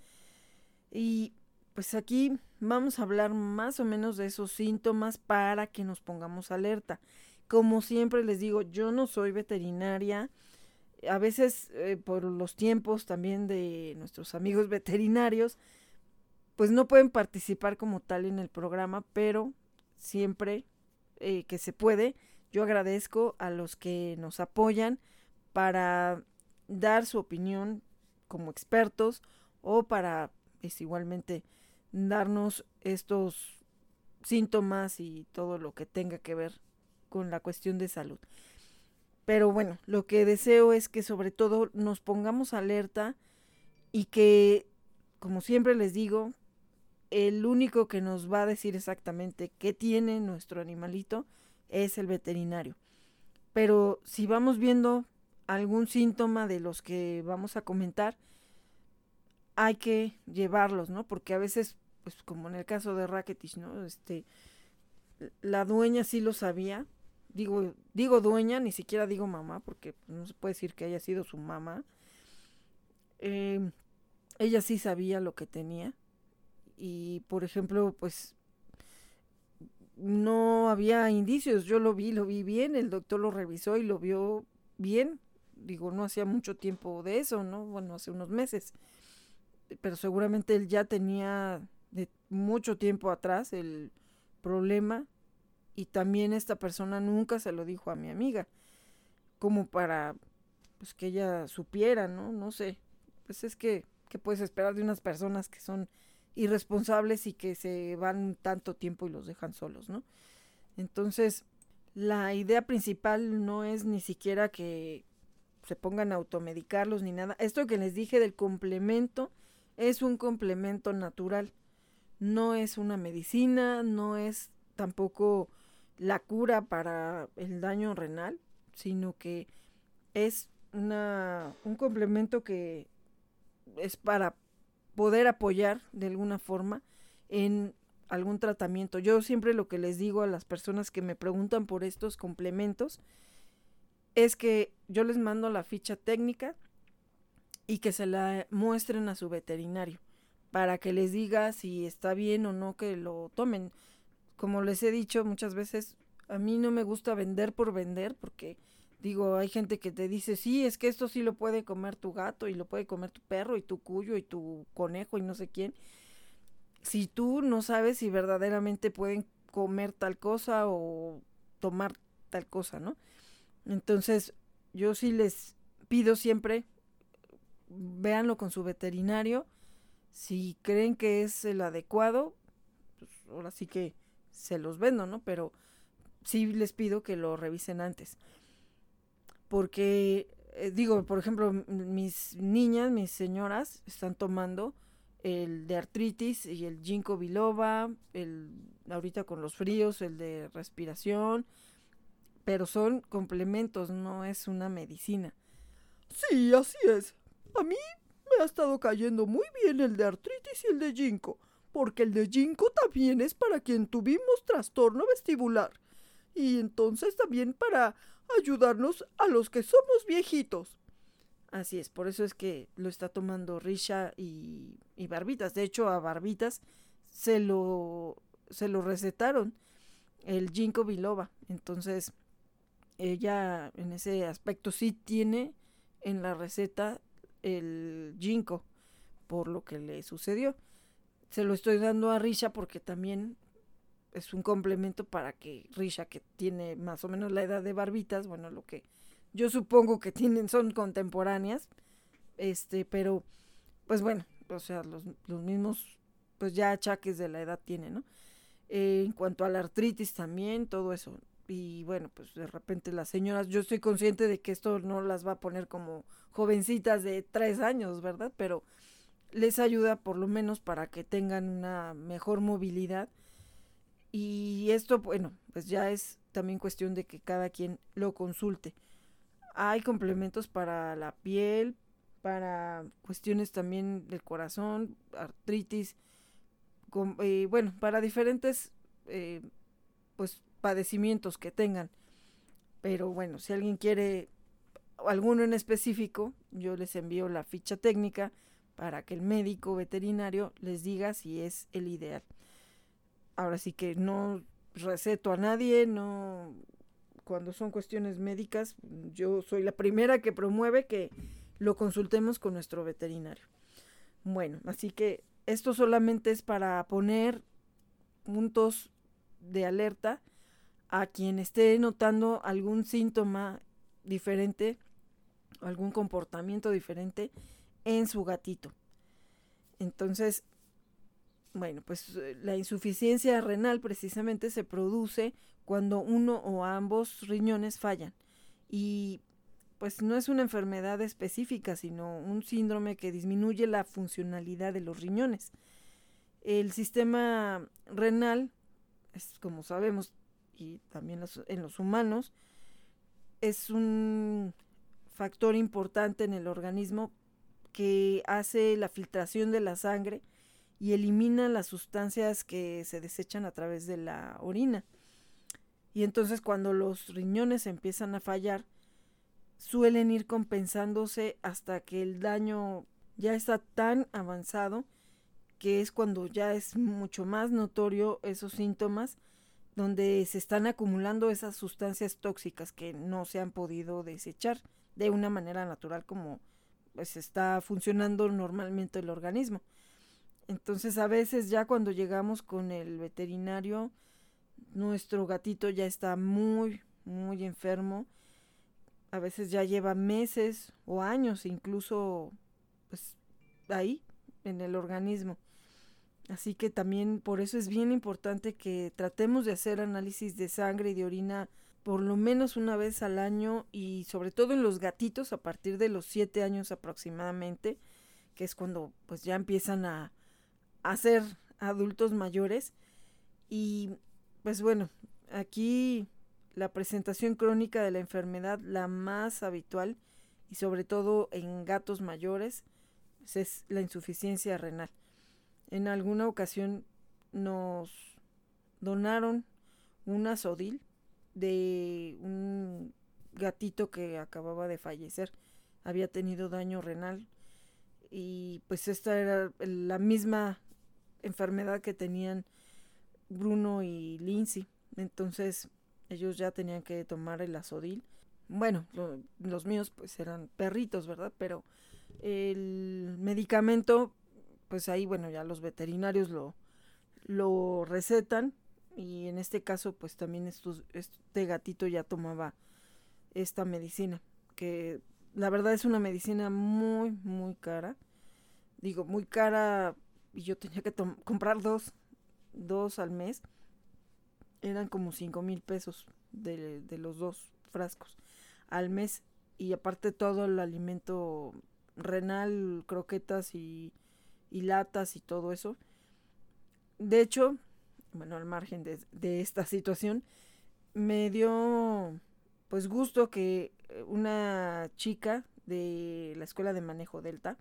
Y pues aquí vamos a hablar más o menos de esos síntomas para que nos pongamos alerta. Como siempre les digo, yo no soy veterinaria. A veces eh, por los tiempos también de nuestros amigos veterinarios, pues no pueden participar como tal en el programa, pero siempre eh, que se puede, yo agradezco a los que nos apoyan para dar su opinión como expertos o para es igualmente darnos estos síntomas y todo lo que tenga que ver con la cuestión de salud. Pero bueno, lo que deseo es que sobre todo nos pongamos alerta y que, como siempre les digo, el único que nos va a decir exactamente qué tiene nuestro animalito es el veterinario. Pero si vamos viendo algún síntoma de los que vamos a comentar, hay que llevarlos, ¿no? Porque a veces, pues como en el caso de Racketish, ¿no? Este, la dueña sí lo sabía. Digo, digo dueña, ni siquiera digo mamá, porque no se puede decir que haya sido su mamá. Em, ella sí sabía lo que tenía. Y, por ejemplo, pues no había indicios. Yo lo vi, lo vi bien, el doctor lo revisó y lo vio bien. Digo, no hacía mucho tiempo de eso, ¿no? Bueno, hace unos meses. Pero seguramente él ya tenía de mucho tiempo atrás el problema y también esta persona nunca se lo dijo a mi amiga, como para pues que ella supiera, ¿no? No sé. Pues es que ¿qué puedes esperar de unas personas que son irresponsables y que se van tanto tiempo y los dejan solos, ¿no? Entonces, la idea principal no es ni siquiera que se pongan a automedicarlos ni nada. Esto que les dije del complemento es un complemento natural. No es una medicina, no es tampoco la cura para el daño renal, sino que es una, un complemento que es para poder apoyar de alguna forma en algún tratamiento. Yo siempre lo que les digo a las personas que me preguntan por estos complementos es que yo les mando la ficha técnica y que se la muestren a su veterinario para que les diga si está bien o no que lo tomen. Como les he dicho muchas veces, a mí no me gusta vender por vender porque Digo, hay gente que te dice, sí, es que esto sí lo puede comer tu gato y lo puede comer tu perro y tu cuyo y tu conejo y no sé quién. Si tú no sabes si verdaderamente pueden comer tal cosa o tomar tal cosa, ¿no? Entonces, yo sí les pido siempre, véanlo con su veterinario. Si creen que es el adecuado, pues ahora sí que se los vendo, ¿no? Pero sí les pido que lo revisen antes porque eh, digo, por ejemplo, mis niñas, mis señoras están tomando el de artritis y el ginkgo biloba, el ahorita con los fríos, el de respiración, pero son complementos, no es una medicina. Sí, así es. A mí me ha estado cayendo muy bien el de artritis y el de ginkgo, porque el de ginkgo también es para quien tuvimos trastorno vestibular. Y entonces también para ayudarnos a los que somos viejitos. Así es, por eso es que lo está tomando Risha y, y Barbitas. De hecho, a Barbitas se lo, se lo recetaron el ginkgo biloba. Entonces, ella en ese aspecto sí tiene en la receta el ginkgo por lo que le sucedió. Se lo estoy dando a Risha porque también es un complemento para que Risha, que tiene más o menos la edad de Barbitas, bueno, lo que yo supongo que tienen son contemporáneas, este, pero pues bueno, o sea, los, los mismos, pues ya achaques de la edad tiene, ¿no? Eh, en cuanto a la artritis también, todo eso. Y bueno, pues de repente las señoras, yo estoy consciente de que esto no las va a poner como jovencitas de tres años, ¿verdad? Pero les ayuda por lo menos para que tengan una mejor movilidad. Y esto, bueno, pues ya es también cuestión de que cada quien lo consulte. Hay complementos para la piel, para cuestiones también del corazón, artritis, eh, bueno, para diferentes eh, pues padecimientos que tengan. Pero bueno, si alguien quiere alguno en específico, yo les envío la ficha técnica para que el médico veterinario les diga si es el ideal. Ahora sí que no receto a nadie, no cuando son cuestiones médicas, yo soy la primera que promueve que lo consultemos con nuestro veterinario. Bueno, así que esto solamente es para poner puntos de alerta a quien esté notando algún síntoma diferente, algún comportamiento diferente en su gatito. Entonces, bueno, pues eh, la insuficiencia renal precisamente se produce cuando uno o ambos riñones fallan. Y pues no es una enfermedad específica, sino un síndrome que disminuye la funcionalidad de los riñones. El sistema renal, es como sabemos, y también en los humanos, es un factor importante en el organismo que hace la filtración de la sangre y elimina las sustancias que se desechan a través de la orina. Y entonces cuando los riñones empiezan a fallar, suelen ir compensándose hasta que el daño ya está tan avanzado que es cuando ya es mucho más notorio esos síntomas donde se están acumulando esas sustancias tóxicas que no se han podido desechar de una manera natural como pues está funcionando normalmente el organismo. Entonces a veces ya cuando llegamos con el veterinario nuestro gatito ya está muy muy enfermo a veces ya lleva meses o años incluso pues ahí en el organismo. Así que también por eso es bien importante que tratemos de hacer análisis de sangre y de orina por lo menos una vez al año y sobre todo en los gatitos a partir de los siete años aproximadamente, que es cuando pues ya empiezan a, a ser adultos mayores. Y pues bueno, aquí la presentación crónica de la enfermedad, la más habitual y sobre todo en gatos mayores, pues, es la insuficiencia renal. En alguna ocasión nos donaron una sodil de un gatito que acababa de fallecer. Había tenido daño renal y pues esta era la misma enfermedad que tenían Bruno y Lindsay. Entonces ellos ya tenían que tomar el azodil. Bueno, los míos pues eran perritos, ¿verdad? Pero el medicamento, pues ahí, bueno, ya los veterinarios lo, lo recetan y en este caso pues también estos, este gatito ya tomaba esta medicina, que la verdad es una medicina muy, muy cara. Digo, muy cara y yo tenía que comprar dos, dos al mes eran como cinco mil pesos de, los dos frascos al mes y aparte todo el alimento renal, croquetas y, latas y todo eso. De hecho, bueno, al margen de, esta situación, me dio pues gusto que una chica de la escuela de manejo Delta,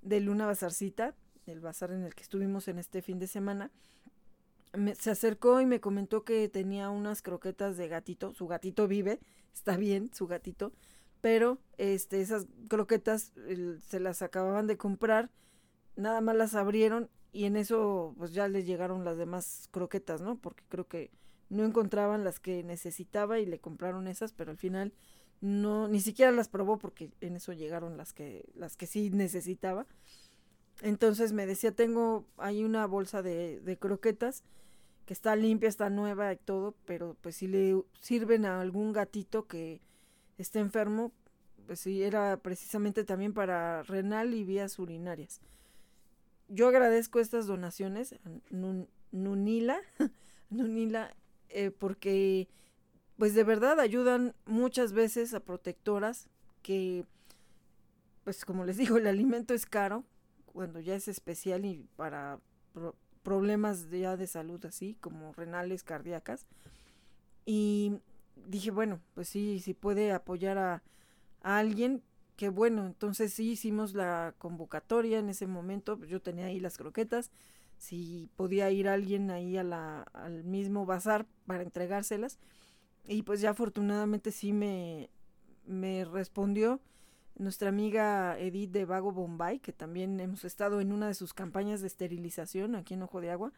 de Luna Bazarcita, el bazar en el que estuvimos en este fin de semana, se acercó y me comentó que tenía unas croquetas de gatito. Su gatito vive, está bien, su gatito. Pero este, esas croquetas se las acababan de comprar, nada más las abrieron y en eso pues ya les llegaron las demás croquetas, ¿no? Porque creo que no encontraban las que necesitaba y le compraron esas, pero al final no, ni siquiera las probó porque en eso llegaron las que, las que sí necesitaba. Entonces me decía, tengo ahí una bolsa de, de croquetas que está limpia, está nueva y todo, pero pues si le sirven a algún gatito que esté enfermo, pues sí, era precisamente también para renal y vías urinarias. Yo agradezco estas donaciones a Nunila, Nunila, eh, porque pues de verdad ayudan muchas veces a protectoras que, pues como les digo, el alimento es caro, cuando ya es especial y para problemas ya de salud así, como renales, cardíacas. Y dije, bueno, pues sí, si puede apoyar a, alguien, qué bueno. Entonces sí hicimos la convocatoria en ese momento, yo tenía ahí las croquetas, si podía ir alguien ahí a al mismo bazar para entregárselas. Y pues ya afortunadamente sí me, me respondió nuestra amiga Edith de Vago Bombay, que también hemos estado en una de sus campañas de esterilización aquí en Ojo de Agua.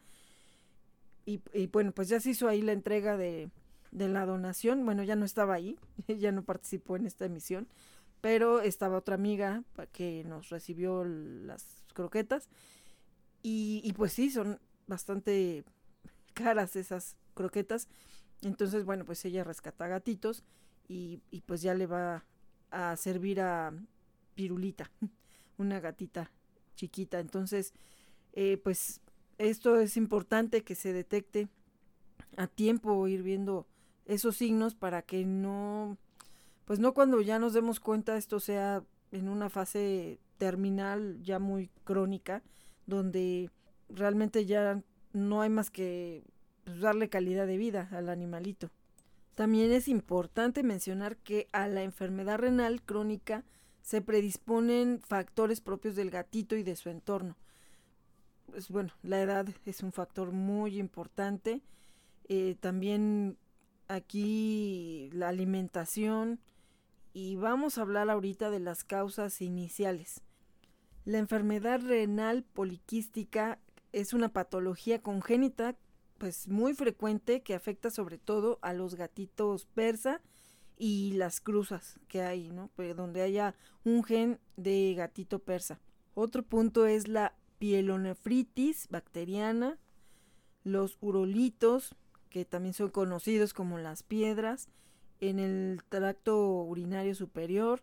Y, bueno, pues ya se hizo ahí la entrega de, de, la donación. Bueno, ya no estaba ahí, ya no participó en esta emisión, pero estaba otra amiga que nos recibió las croquetas. Y, y pues sí, son bastante caras esas croquetas. Entonces, bueno, pues ella rescata gatitos y, y pues ya le va a servir a Pirulita, una gatita chiquita. Entonces, eh, pues esto es importante que se detecte a tiempo, ir viendo esos signos para que no, pues no cuando ya nos demos cuenta esto sea en una fase terminal ya muy crónica, donde realmente ya no hay más que pues, darle calidad de vida al animalito. También es importante mencionar que a la enfermedad renal crónica se predisponen factores propios del gatito y de su entorno. Pues bueno, la edad es un factor muy importante. Eh, también aquí la alimentación y vamos a hablar ahorita de las causas iniciales. La enfermedad renal poliquística es una patología congénita pues muy frecuente que afecta sobre todo a los gatitos persa y las cruzas que hay, ¿no? Donde haya un gen de gatito persa. Otro punto es la pielonefritis bacteriana, los urolitos, que también son conocidos como las piedras, en el tracto urinario superior,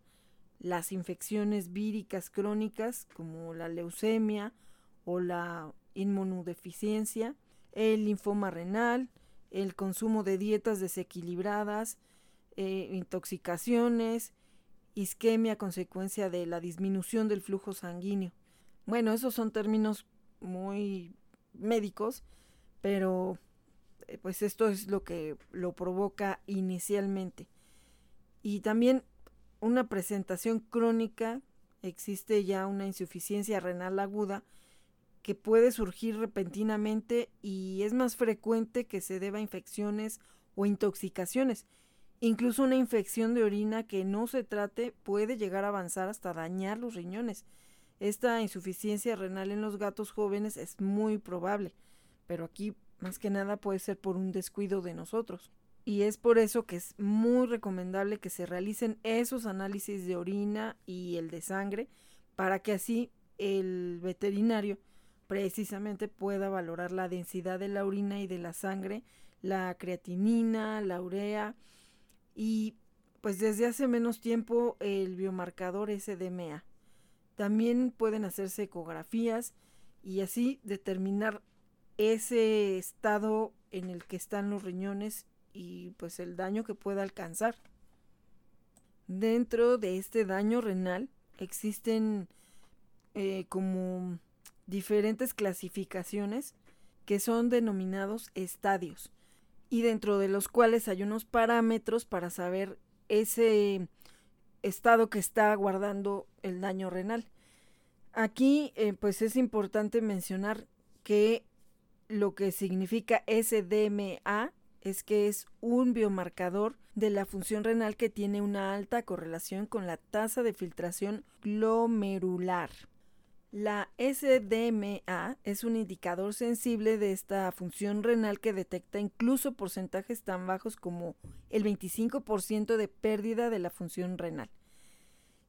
las infecciones víricas crónicas como la leucemia o la inmunodeficiencia, el linfoma renal, el consumo de dietas desequilibradas, eh, intoxicaciones, isquemia a consecuencia de la disminución del flujo sanguíneo. Bueno, esos son términos muy médicos, pero eh, pues esto es lo que lo provoca inicialmente. Y también una presentación crónica, existe ya una insuficiencia renal aguda, que puede surgir repentinamente y es más frecuente que se deba a infecciones o intoxicaciones. Incluso una infección de orina que no se trate puede llegar a avanzar hasta dañar los riñones. Esta insuficiencia renal en los gatos jóvenes es muy probable, pero aquí más que nada puede ser por un descuido de nosotros. Y es por eso que es muy recomendable que se realicen esos análisis de orina y el de sangre para que así el veterinario precisamente pueda valorar la densidad de la orina y de la sangre, la creatinina, la urea y pues desde hace menos tiempo el biomarcador SDMA. También pueden hacerse ecografías y así determinar ese estado en el que están los riñones y pues el daño que pueda alcanzar. Dentro de este daño renal existen eh, como diferentes clasificaciones que son denominados estadios y dentro de los cuales hay unos parámetros para saber ese estado que está guardando el daño renal. Aquí eh, pues es importante mencionar que lo que significa SDMA es que es un biomarcador de la función renal que tiene una alta correlación con la tasa de filtración glomerular. La SDMA es un indicador sensible de esta función renal que detecta incluso porcentajes tan bajos como el 25% de pérdida de la función renal.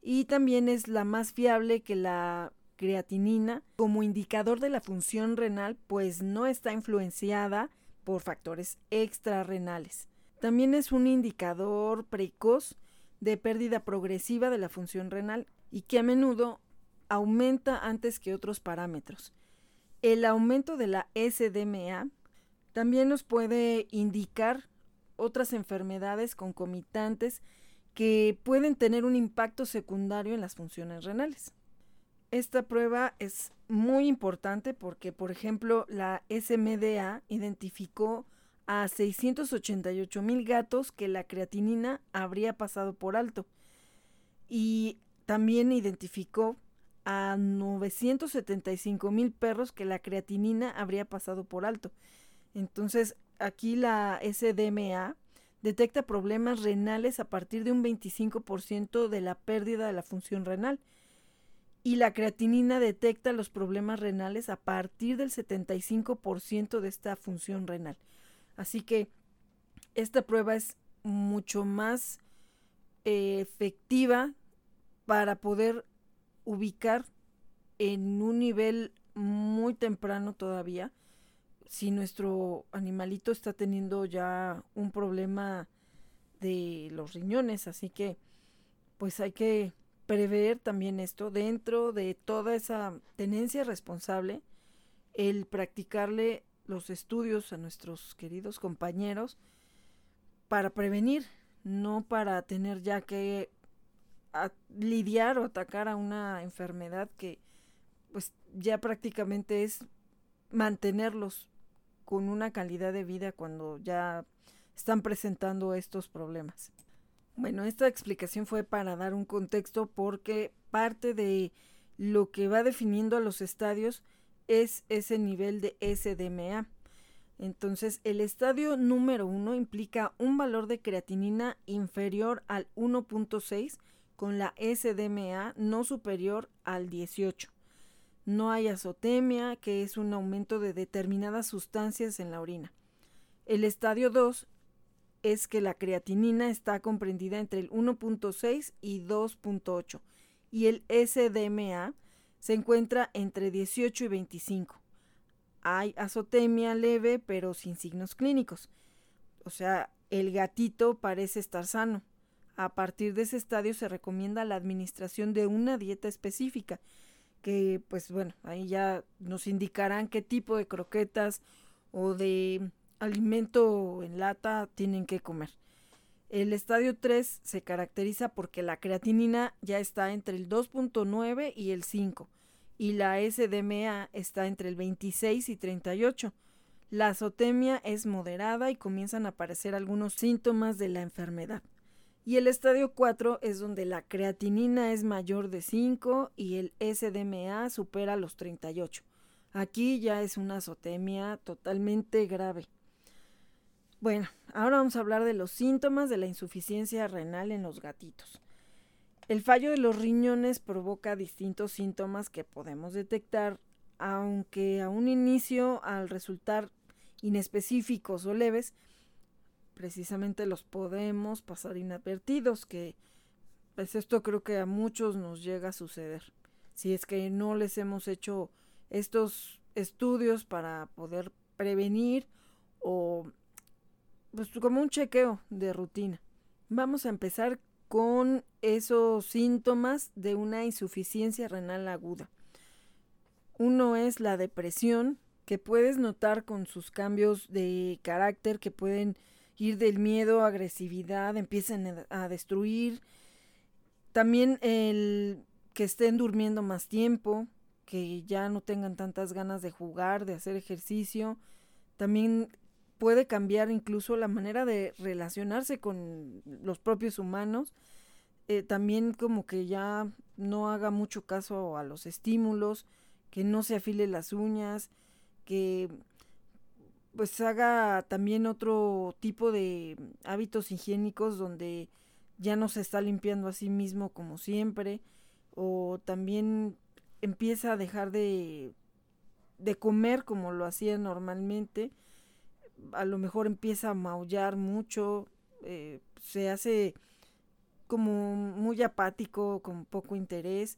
Y también es la más fiable que la creatinina como indicador de la función renal, pues no está influenciada por factores extrarrenales. También es un indicador precoz de pérdida progresiva de la función renal y que a menudo aumenta antes que otros parámetros. El aumento de la SDMA también nos puede indicar otras enfermedades concomitantes que pueden tener un impacto secundario en las funciones renales. Esta prueba es muy importante porque, por ejemplo, la SMDA identificó a 688 mil gatos que la creatinina habría pasado por alto y también identificó a 975 mil perros que la creatinina habría pasado por alto. Entonces, aquí la SDMA detecta problemas renales a partir de un 25% de la pérdida de la función renal y la creatinina detecta los problemas renales a partir del 75% de esta función renal. Así que esta prueba es mucho más eh, efectiva para poder ubicar en un nivel muy temprano todavía si nuestro animalito está teniendo ya un problema de los riñones. Así que pues hay que prever también esto dentro de toda esa tenencia responsable, el practicarle los estudios a nuestros queridos compañeros para prevenir, no para tener ya que lidiar o atacar a una enfermedad que pues ya prácticamente es mantenerlos con una calidad de vida cuando ya están presentando estos problemas. Bueno, esta explicación fue para dar un contexto porque parte de lo que va definiendo a los estadios es ese nivel de SDMA. Entonces, el estadio número 1 implica un valor de creatinina inferior al 1.6 con la SDMA no superior al 18. No hay azotemia, que es un aumento de determinadas sustancias en la orina. El estadio 2 es que la creatinina está comprendida entre el 1.6 y 2.8 y el SDMA se encuentra entre 18 y 25. Hay azotemia leve pero sin signos clínicos. O sea, el gatito parece estar sano. A partir de ese estadio se recomienda la administración de una dieta específica, que pues bueno, ahí ya nos indicarán qué tipo de croquetas o de alimento en lata tienen que comer. El estadio 3 se caracteriza porque la creatinina ya está entre el 2.9 y el 5 y la SDMA está entre el 26 y 38. La azotemia es moderada y comienzan a aparecer algunos síntomas de la enfermedad. Y el estadio 4 es donde la creatinina es mayor de 5 y el SDMA supera los 38. Aquí ya es una azotemia totalmente grave. Bueno, ahora vamos a hablar de los síntomas de la insuficiencia renal en los gatitos. El fallo de los riñones provoca distintos síntomas que podemos detectar, aunque a un inicio, al resultar inespecíficos o leves, precisamente los podemos pasar inadvertidos, que pues esto creo que a muchos nos llega a suceder. Si es que no les hemos hecho estos estudios para poder prevenir o pues como un chequeo de rutina. Vamos a empezar con esos síntomas de una insuficiencia renal aguda. Uno es la depresión, que puedes notar con sus cambios de carácter que pueden ir del miedo agresividad, empiezan a destruir. También el que estén durmiendo más tiempo, que ya no tengan tantas ganas de jugar, de hacer ejercicio. También puede cambiar incluso la manera de relacionarse con los propios humanos. eh, también como que ya no haga mucho caso a los estímulos, que no se afile las uñas, que pues haga también otro tipo de hábitos higiénicos donde ya no se está limpiando a sí mismo como siempre o también empieza a dejar de, de comer como lo hacía normalmente a lo mejor empieza a maullar mucho eh, se hace como muy apático con poco interés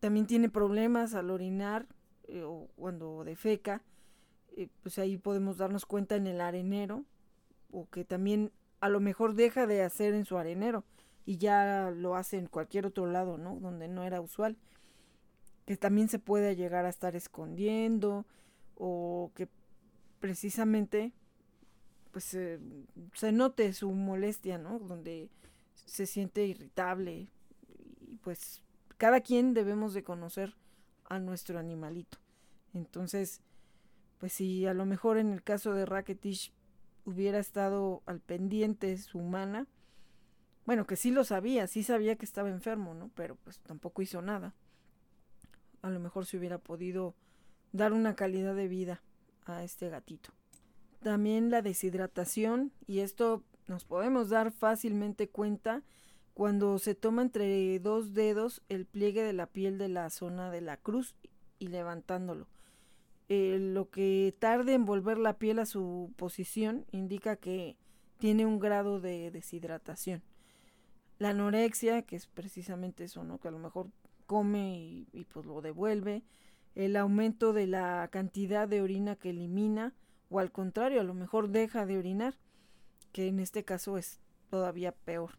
también tiene problemas al orinar eh, o cuando defeca eh, pues ahí podemos darnos cuenta en el arenero o que también a lo mejor deja de hacer en su arenero y ya lo hace en cualquier otro lado, ¿no? Donde no era usual. Que también se puede llegar a estar escondiendo o que precisamente pues se note su molestia, ¿no? Donde se siente irritable y pues cada quien debemos de conocer a nuestro animalito. Entonces, pues si a lo mejor en el caso de Racketish hubiera estado al pendiente su humana, bueno, que sí lo sabía, sí sabía que estaba enfermo, ¿no? Pero pues tampoco hizo nada. A lo mejor se hubiera podido dar una calidad de vida a este gatito. También la deshidratación, y esto nos podemos dar fácilmente cuenta cuando se toma entre dos dedos el pliegue de la piel de la zona de la cruz y levantándolo. Eh, lo que tarde en volver la piel a su posición indica que tiene un grado de deshidratación. La anorexia, que es precisamente eso, ¿no? Que a lo mejor come y, y pues lo devuelve. El aumento de la cantidad de orina que elimina, o al contrario, a lo mejor deja de orinar, que en este caso es todavía peor.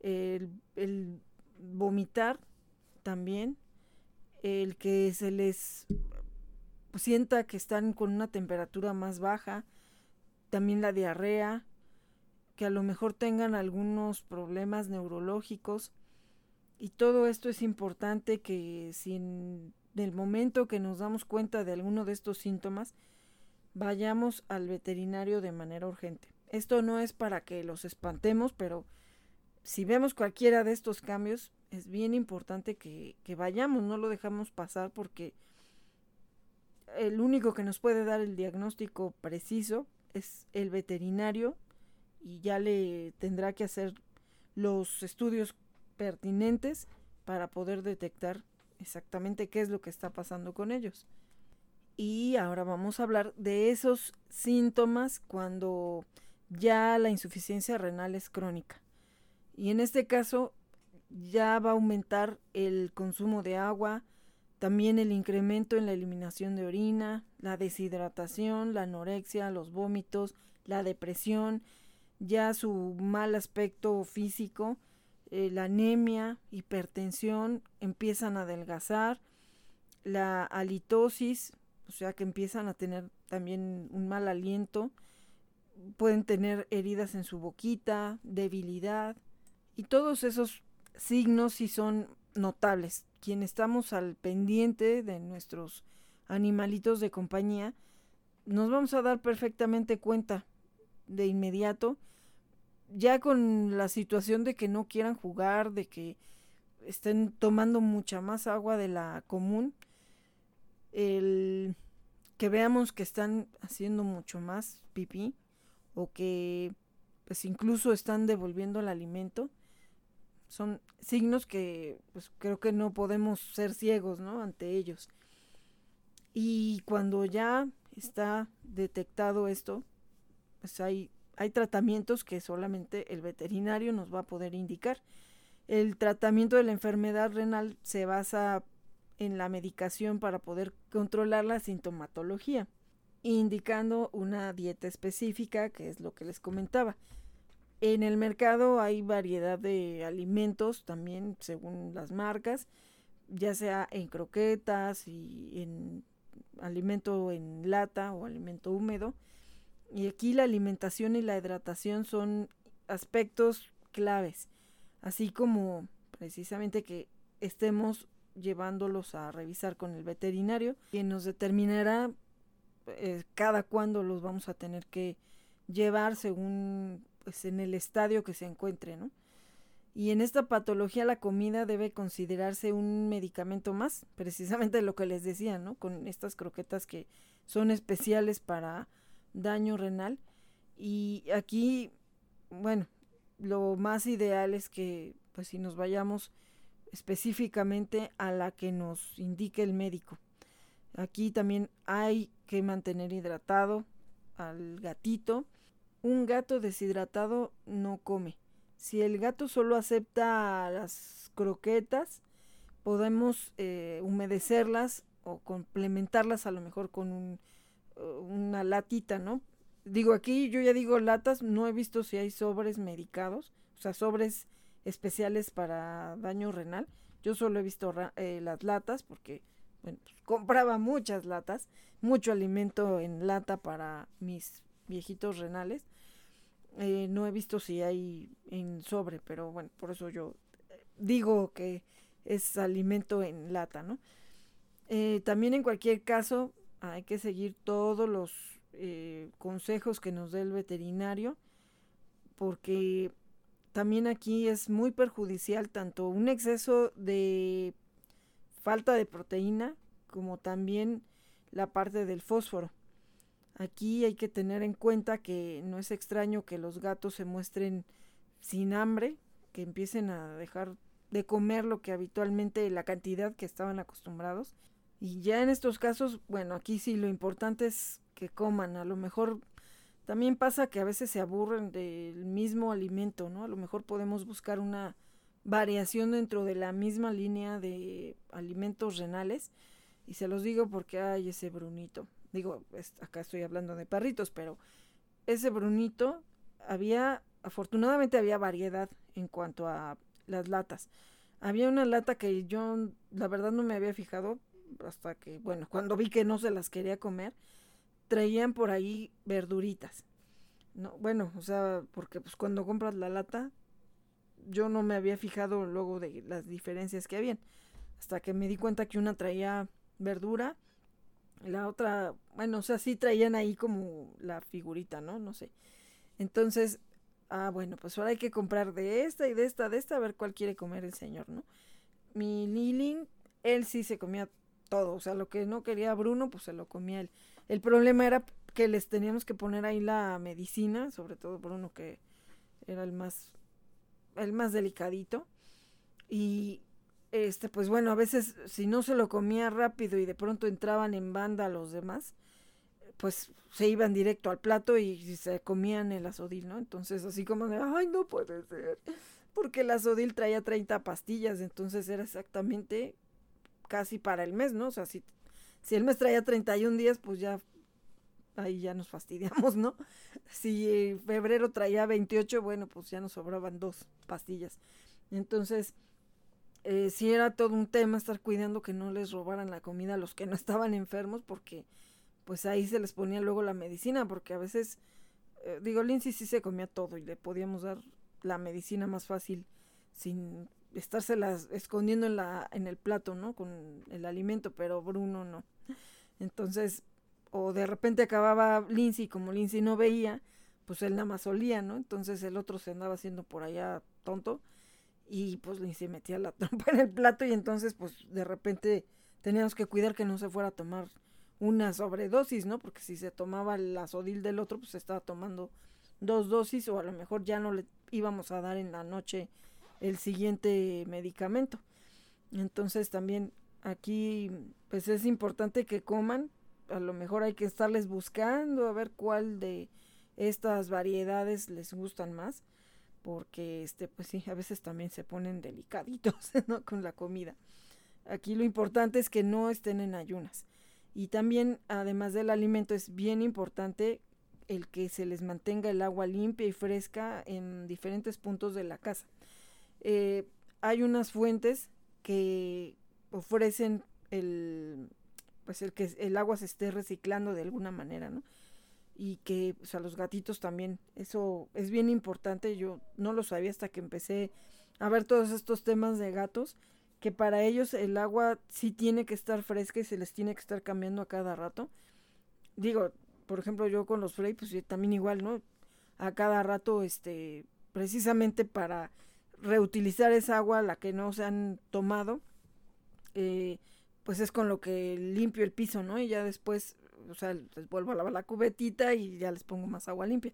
El, el vomitar también, el que se les sienta que están con una temperatura más baja, también la diarrea, que a lo mejor tengan algunos problemas neurológicos. Y todo esto es importante que si en el momento que nos damos cuenta de alguno de estos síntomas, vayamos al veterinario de manera urgente. Esto no es para que los espantemos, pero si vemos cualquiera de estos cambios, es bien importante que, que vayamos, no lo dejamos pasar porque el único que nos puede dar el diagnóstico preciso es el veterinario y ya le tendrá que hacer los estudios pertinentes para poder detectar exactamente qué es lo que está pasando con ellos. Y ahora vamos a hablar de esos síntomas cuando ya la insuficiencia renal es crónica. Y en este caso ya va a aumentar el consumo de agua, también el incremento en la eliminación de orina, la deshidratación, la anorexia, los vómitos, la depresión, ya su mal aspecto físico, eh, la anemia, hipertensión, empiezan a adelgazar, la halitosis, o sea que empiezan a tener también un mal aliento, pueden tener heridas en su boquita, debilidad, y todos esos signos sí son notables. Quien estamos al pendiente de nuestros animalitos de compañía, nos vamos a dar perfectamente cuenta de inmediato, ya con la situación de que no quieran jugar, de que estén tomando mucha más agua de la común, el que veamos que están haciendo mucho más pipí o que pues incluso están devolviendo el alimento son signos que pues, creo que no podemos ser ciegos ¿no? ante ellos. Y cuando ya está detectado esto, pues hay, hay tratamientos que solamente el veterinario nos va a poder indicar. El tratamiento de la enfermedad renal se basa en la medicación para poder controlar la sintomatología, indicando una dieta específica, que es lo que les comentaba. En el mercado hay variedad de alimentos también según las marcas, ya sea en croquetas y en alimento en lata o alimento húmedo. Y aquí la alimentación y la hidratación son aspectos claves, así como precisamente que estemos llevándolos a revisar con el veterinario, quien nos determinará eh, cada cuándo los vamos a tener que llevar según pues en el estadio que se encuentre, ¿no? Y en esta patología la comida debe considerarse un medicamento más, precisamente lo que les decía, ¿no? Con estas croquetas que son especiales para daño renal. Y aquí, bueno, lo más ideal es que, pues si nos vayamos específicamente a la que nos indique el médico. Aquí también hay que mantener hidratado al gatito. Un gato deshidratado no come. Si el gato solo acepta las croquetas, podemos eh, humedecerlas o complementarlas a lo mejor con un, una latita, ¿no? Digo, aquí yo ya digo latas, no he visto si hay sobres medicados, o sea, sobres especiales para daño renal. Yo solo he visto eh, las latas porque pues, compraba muchas latas, mucho alimento en lata para mis viejitos renales. Eh, no he visto si hay en sobre, pero bueno, por eso yo eh, digo que es alimento en lata, ¿no? también en cualquier caso hay que seguir todos los consejos que nos dé el veterinario porque también aquí es muy perjudicial tanto un exceso de falta de proteína como también la parte del fósforo. Aquí hay que tener en cuenta que no es extraño que los gatos se muestren sin hambre, que empiecen a dejar de comer lo que habitualmente la cantidad que estaban acostumbrados. Y ya en estos casos, bueno, aquí sí lo importante es que coman, a lo mejor también pasa que a veces se aburren del mismo alimento, ¿no? A lo mejor podemos buscar una variación dentro de la misma línea de alimentos renales. Y se los digo porque hay ese brunito. Digo, acá estoy hablando de perritos, pero ese brunito había, afortunadamente había variedad en cuanto a las latas. Había una lata que yo la verdad no me había fijado hasta que, bueno, cuando vi que no se las quería comer traían por ahí verduritas. No, bueno, o sea, porque pues cuando compras la lata, yo no me había fijado luego de las diferencias que habían. Hasta que me di cuenta que una traía verdura, la otra, bueno, o sea, sí traían ahí como la figurita, ¿no? No sé. Entonces, ah, bueno, pues ahora hay que comprar de esta y de esta, de esta, a ver cuál quiere comer el señor, ¿no? Mi Lilin, él sí se comía todo, o sea, lo que no quería Bruno, pues se lo comía él. El problema era que les teníamos que poner ahí la medicina, sobre todo por uno que era el más, el más delicadito. Y este, pues bueno, a veces si no se lo comía rápido y de pronto entraban en banda los demás, pues se iban directo al plato y se comían el azodil, ¿no? Entonces así como de, ay, no puede ser. Porque el azodil traía 30 pastillas, entonces era exactamente casi para el mes, ¿no? O sea, si si el mes traía 31 días, pues ya ahí ya nos fastidiamos, ¿no? Si febrero traía 28, bueno, pues ya nos sobraban dos pastillas. Entonces, eh, sí era todo un tema estar cuidando que no les robaran la comida a los que no estaban enfermos, porque pues ahí se les ponía luego la medicina, porque a veces, eh, digo, Lindsay sí se comía todo y le podíamos dar la medicina más fácil sin estárselas escondiendo en, la, en el plato, ¿no? Con el alimento, pero Bruno no. Entonces, o de repente acababa Lindsay, como Lindsay no veía, pues él nada más olía, ¿no? Entonces el otro se andaba haciendo por allá tonto y pues Lindsay metía la trompa en el plato y entonces pues de repente teníamos que cuidar que no se fuera a tomar una sobredosis, ¿no? Porque si se tomaba el azodil del otro, pues se estaba tomando dos dosis o a lo mejor ya no le íbamos a dar en la noche el siguiente medicamento. Entonces también aquí pues es importante que coman, a lo mejor hay que estarles buscando a ver cuál de estas variedades les gustan más, porque este pues sí, a veces también se ponen delicaditos, ¿no? con la comida. Aquí lo importante es que no estén en ayunas. Y también, además del alimento, es bien importante el que se les mantenga el agua limpia y fresca en diferentes puntos de la casa. Eh, hay unas fuentes que ofrecen el pues el que el agua se esté reciclando de alguna manera, ¿no? Y que pues, a los gatitos también, eso es bien importante, yo no lo sabía hasta que empecé a ver todos estos temas de gatos, que para ellos el agua sí tiene que estar fresca y se les tiene que estar cambiando a cada rato. Digo, por ejemplo, yo con los Frey, pues también igual, ¿no? A cada rato, este, precisamente para reutilizar esa agua, la que no se han tomado, eh, pues es con lo que limpio el piso, ¿no? Y ya después, o sea, les vuelvo a lavar la cubetita y ya les pongo más agua limpia.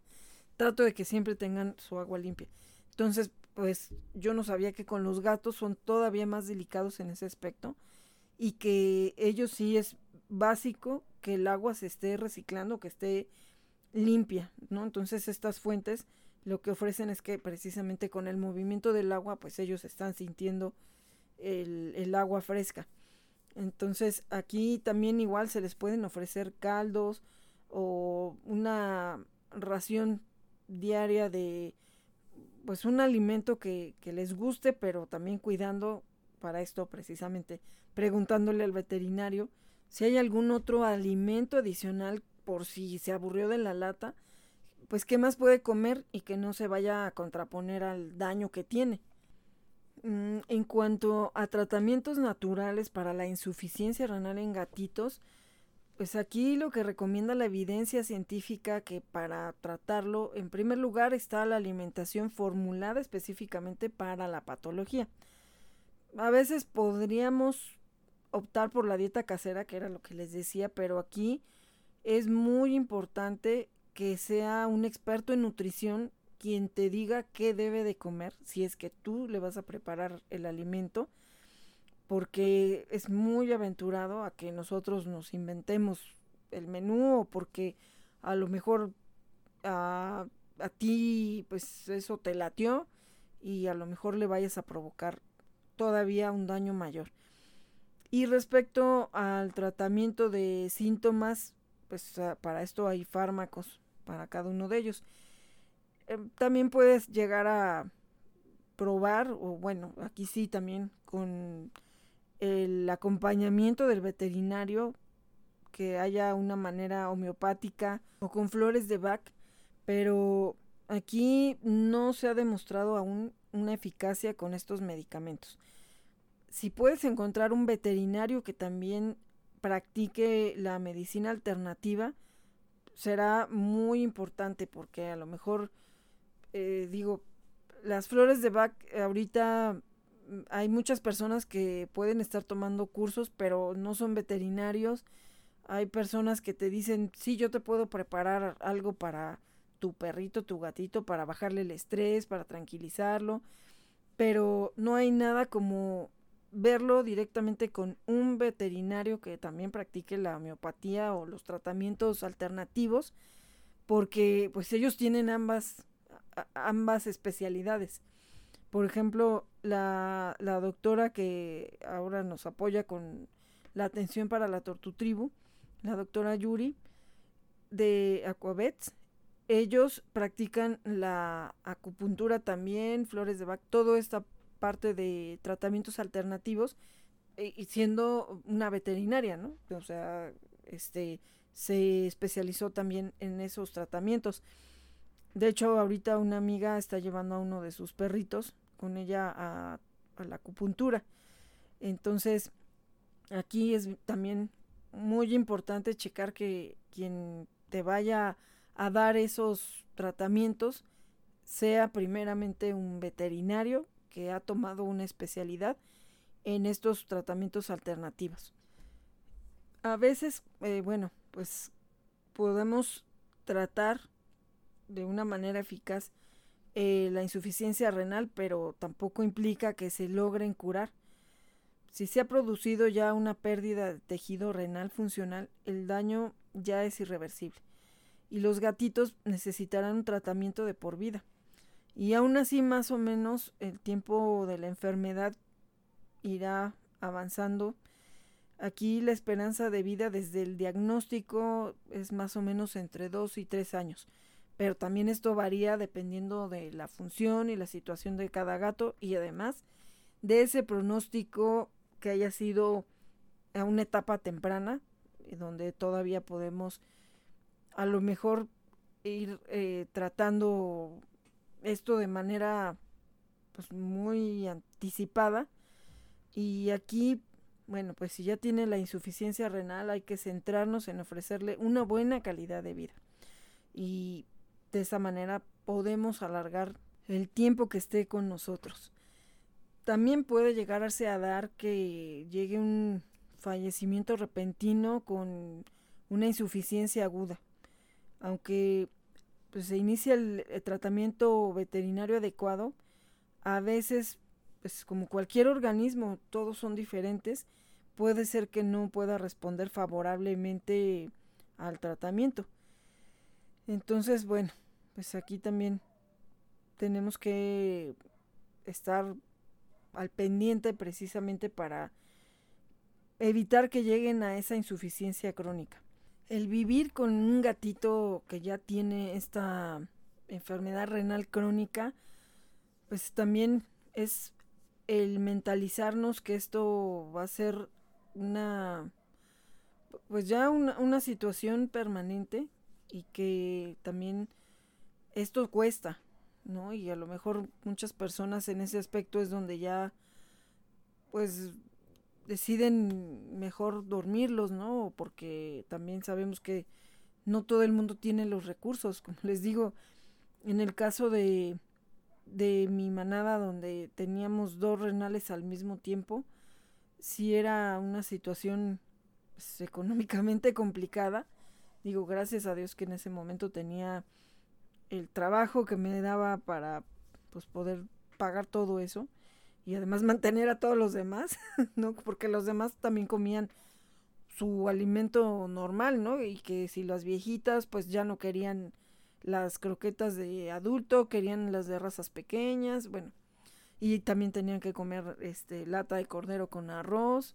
Trato de que siempre tengan su agua limpia. Entonces, pues yo no sabía que con los gatos son todavía más delicados en ese aspecto y que ellos sí es básico que el agua se esté reciclando, que esté limpia, ¿no? Entonces estas fuentes lo que ofrecen es que precisamente con el movimiento del agua, pues ellos están sintiendo el, el agua fresca. Entonces aquí también igual se les pueden ofrecer caldos o una ración diaria de pues un alimento que, que les guste, pero también cuidando para esto precisamente, preguntándole al veterinario si hay algún otro alimento adicional por si se aburrió de la lata, pues qué más puede comer y que no se vaya a contraponer al daño que tiene. Mm, en cuanto a tratamientos naturales para la insuficiencia renal en gatitos, pues aquí lo que recomienda la evidencia científica que para tratarlo, en primer lugar está la alimentación formulada específicamente para la patología. A veces podríamos optar por la dieta casera, que era lo que les decía, pero aquí es muy importante que sea un experto en nutrición quien te diga qué debe de comer, si es que tú le vas a preparar el alimento, porque es muy aventurado a que nosotros nos inventemos el menú o porque a lo mejor a, a ti pues eso te latió y a lo mejor le vayas a provocar todavía un daño mayor. Y respecto al tratamiento de síntomas, pues para esto hay fármacos para cada uno de ellos. Em, también puedes llegar a probar, o bueno, aquí sí también con el acompañamiento del veterinario, que haya una manera homeopática o con flores de Bach, pero aquí no se ha demostrado aún una eficacia con estos medicamentos. Si puedes encontrar un veterinario que también practique la medicina alternativa, será muy importante porque a lo mejor, eh, digo, las flores de Bach eh, ahorita mm, hay muchas personas que pueden estar tomando cursos, pero no son veterinarios. Hay personas que te dicen, sí, yo te puedo preparar algo para tu perrito, tu gatito, para bajarle el estrés, para tranquilizarlo, pero no hay nada como verlo directamente con un veterinario que también practique la homeopatía o los tratamientos alternativos, porque pues ellos tienen ambas, ambas especialidades. Por ejemplo, la, la doctora que ahora nos apoya con la atención para la tortutribu, la doctora Yuri de Aquavets, ellos practican la acupuntura también, flores de Bach, todo esta parte de tratamientos alternativos eh, y siendo una veterinaria, ¿no? O sea, este se especializó también en esos tratamientos. De hecho, ahorita una amiga está llevando a uno de sus perritos con ella a, la acupuntura. Entonces, aquí es también muy importante checar que quien te vaya a dar esos tratamientos sea primeramente un veterinario que ha tomado una especialidad en estos tratamientos alternativos. A veces, eh, bueno, pues podemos tratar de una manera eficaz eh, la insuficiencia renal, pero tampoco implica que se logren curar. Si se ha producido ya una pérdida de tejido renal funcional, el daño ya es irreversible y los gatitos necesitarán un tratamiento de por vida. Y aún así, más o menos, el tiempo de la enfermedad irá avanzando. Aquí la esperanza de vida desde el diagnóstico es más o menos entre dos y tres años. Pero también esto varía dependiendo de la función y la situación de cada gato y además de ese pronóstico que haya sido a una etapa temprana, donde todavía podemos a lo mejor ir eh, tratando esto de manera pues muy anticipada. Y aquí bueno pues si ya tiene la insuficiencia renal hay que centrarnos en ofrecerle una buena calidad de vida. Y de esa manera podemos alargar el tiempo que esté con nosotros también puede llegarse a dar que llegue un fallecimiento repentino con una insuficiencia aguda. Aunque pues, se inicia el, tratamiento veterinario adecuado, a veces, pues como cualquier organismo, todos son diferentes, puede ser que no pueda responder favorablemente al tratamiento. Entonces, bueno, pues aquí también tenemos que estar al pendiente precisamente para evitar que lleguen a esa insuficiencia crónica. El vivir con un gatito que ya tiene esta enfermedad renal crónica, pues también es el mentalizarnos que esto va a ser una, pues ya una, una situación permanente y que también esto cuesta, ¿no? Y a lo mejor muchas personas en ese aspecto es donde ya, pues deciden mejor dormirlos, ¿no? Porque también sabemos que no todo el mundo tiene los recursos. Como les digo, en el caso de, de mi manada donde teníamos dos renales al mismo tiempo, sí era una situación pues, económicamente complicada. Digo, gracias a Dios que en ese momento tenía el trabajo que me daba para pues poder pagar todo eso y además mantener a todos los demás, ¿no? Porque los demás también comían su alimento normal, ¿no? Y que si las viejitas pues ya no querían las croquetas de adulto, querían las de razas pequeñas, bueno, y también tenían que comer este lata de cordero con arroz,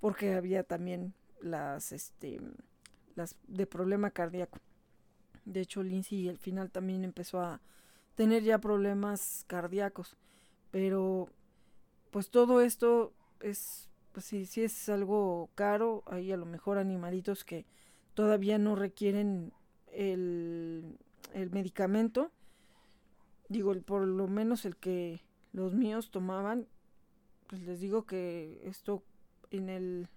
porque había también las este las de problema cardíaco. De hecho, Lindsay al final también empezó a tener ya problemas cardíacos, pero pues todo esto es, pues sí, sí es algo caro. Hay a lo mejor animalitos que todavía no requieren el, el medicamento. Digo, por lo menos el que los míos tomaban, pues les digo que esto en el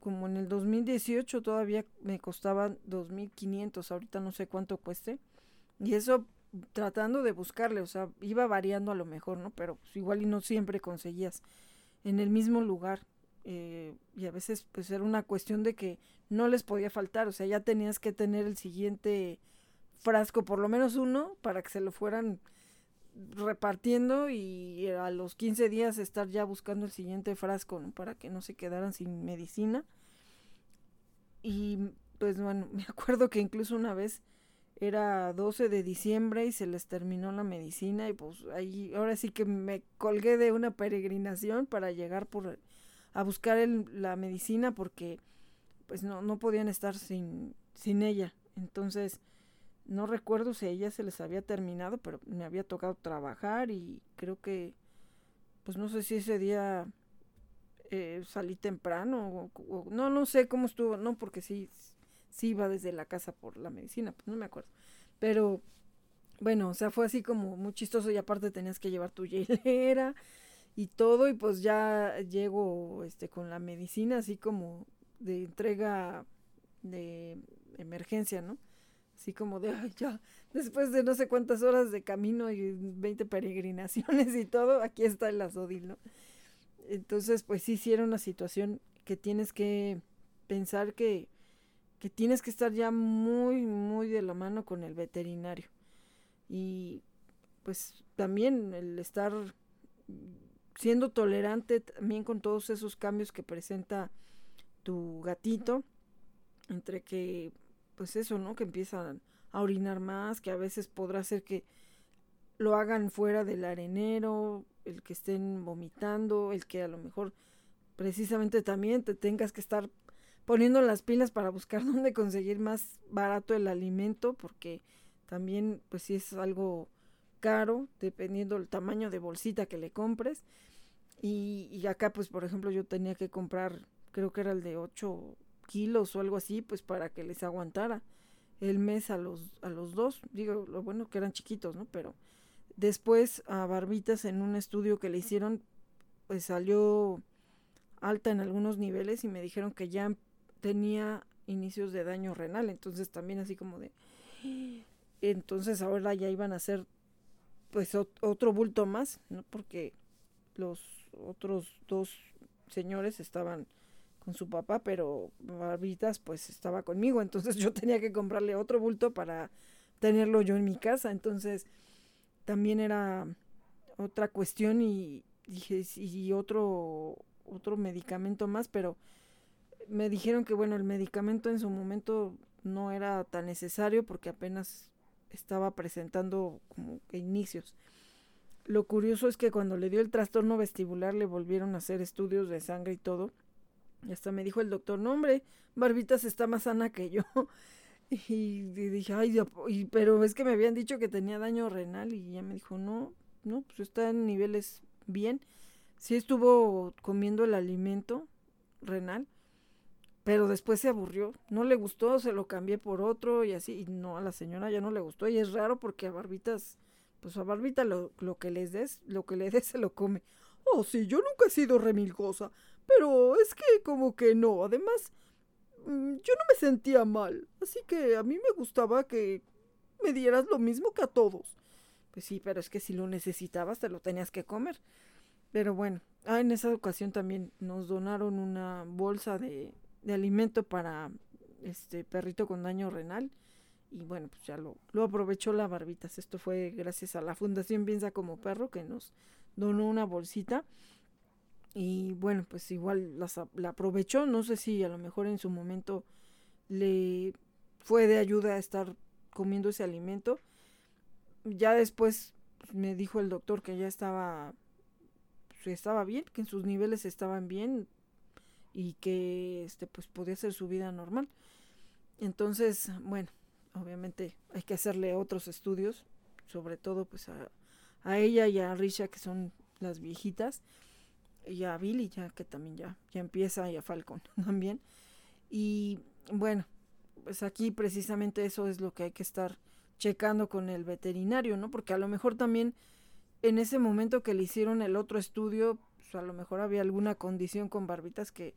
como en el 2018 todavía me costaban 2.500, ahorita no sé cuánto cueste. Y eso tratando de buscarle, o sea, iba variando a lo mejor, ¿no? Pero pues, igual y no siempre conseguías en el mismo lugar. Eh, y a veces pues era una cuestión de que no les podía faltar, o sea, ya tenías que tener el siguiente frasco, por lo menos uno, para que se lo fueran repartiendo y a los 15 días estar ya buscando el siguiente frasco. Para que no se quedaran sin medicina. Y pues bueno, me acuerdo que incluso una vez era 12 de diciembre y se les terminó la medicina y pues ahí ahora sí que me colgué de una peregrinación para llegar por a buscar el, la medicina porque pues no, no podían estar sin, sin ella. Entonces, no recuerdo si a ella se les había terminado, pero me había tocado trabajar y creo que, pues no sé si ese día eh, salí temprano o, no, no sé cómo estuvo, no, porque sí, sí iba desde la casa por la medicina, pues no me acuerdo. Pero bueno, o sea, fue así como muy chistoso y aparte tenías que llevar tu hielera y todo y pues ya llego este con la medicina así como de entrega de emergencia, ¿no? Así como de, ya, después de no sé cuántas horas de camino y 20 peregrinaciones y todo, aquí está el azodil, ¿no? Entonces, pues sí, sí era una situación que tienes que pensar que que tienes que estar ya muy, muy de la mano con el veterinario. Y pues también el estar siendo tolerante también con todos esos cambios que presenta tu gatito, entre que, pues eso, ¿no? Que empiezan a orinar más, que a veces podrá ser que lo hagan fuera del arenero, el que estén vomitando, el que a lo mejor precisamente también te tengas que estar poniendo las pilas para buscar dónde conseguir más barato el alimento, porque también pues si es algo caro, dependiendo del tamaño de bolsita que le compres. Y, y, acá pues por ejemplo yo tenía que comprar, creo que era el de 8 kilos o algo así, pues para que les aguantara el mes a los, a los dos. Digo, lo bueno que eran chiquitos, ¿no? Pero después a Barbitas en un estudio que le hicieron, pues salió alta en algunos niveles y me dijeron que ya tenía inicios de daño renal, entonces también así como de entonces ahora ya iban a ser pues otro bulto más, ¿no? Porque los otros dos señores estaban con su papá, pero Barbitas pues estaba conmigo, entonces yo tenía que comprarle otro bulto para tenerlo yo en mi casa, entonces también era otra cuestión y dije, y otro, otro medicamento más, pero me dijeron que bueno, el medicamento en su momento no era tan necesario porque apenas estaba presentando como que inicios. Lo curioso es que cuando le dio el trastorno vestibular le volvieron a hacer estudios de sangre y todo. Y hasta me dijo el doctor, no hombre, Barbitas está más sana que yo. Y, dije, ay, pero es que me habían dicho que tenía daño renal y ya me dijo, no, no, pues está en niveles bien. Sí estuvo comiendo el alimento renal, pero después se aburrió, no le gustó, se lo cambié por otro y así, y no, a la señora ya no le gustó y es raro porque a Barbitas, pues a Barbita lo, lo que les des, lo que le des se lo come. Oh, sí, yo nunca he sido remilgosa, pero es que como que no, además Mm, yo no me sentía mal, así que a mí me gustaba que me dieras lo mismo que a todos. Pues sí, pero es que si lo necesitabas te lo tenías que comer. Pero bueno, ah, en esa ocasión también nos donaron una bolsa de, de alimento para este perrito con daño renal. Y bueno, pues ya lo, lo aprovechó la barbitas. Esto fue gracias a la Fundación Piensa como Perro que nos donó una bolsita y bueno, pues igual la aprovechó, no sé si a lo mejor en su momento le fue de ayuda a estar comiendo ese alimento. Ya después me dijo el doctor que ya estaba pues, estaba bien, que en sus niveles estaban bien y que este pues podía hacer su vida normal. Entonces, bueno, obviamente hay que hacerle otros estudios, sobre todo pues a, a ella y a Risha que son las viejitas y a Billy ya que también ya, ya empieza y a Falcon también. Y bueno, pues aquí precisamente eso es lo que hay que estar checando con el veterinario, ¿no? Porque a lo mejor también en ese momento que le hicieron el otro estudio, pues a lo mejor había alguna condición con barbitas que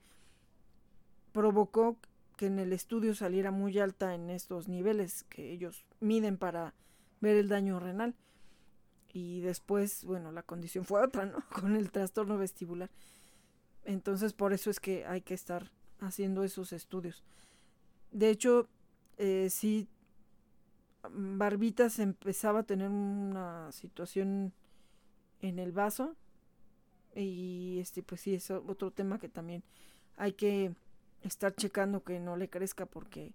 provocó que en el estudio saliera muy alta en estos niveles que ellos miden para ver el daño renal y después, bueno, la condición fue otra, ¿no? Con el trastorno vestibular. Entonces, por eso es que hay que estar haciendo esos estudios. De hecho, eh, sí, Barbitas empezaba a tener una situación en el vaso y este pues sí es otro tema que también hay que estar checando que no le crezca porque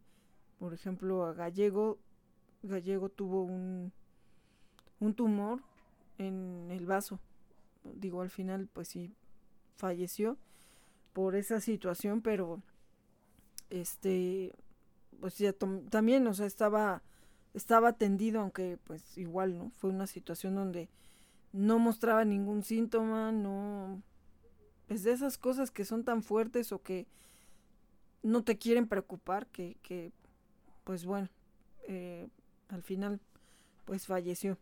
por ejemplo a Gallego Gallego tuvo un un tumor en el vaso. Digo, al final, pues sí, falleció por esa situación, pero este, pues ya también, o sea, estaba, estaba aunque pues igual, ¿no? Fue una situación donde no mostraba ningún síntoma, no, es de esas cosas que son tan fuertes o que no te quieren preocupar, que, que pues bueno, eh, al final, pues falleció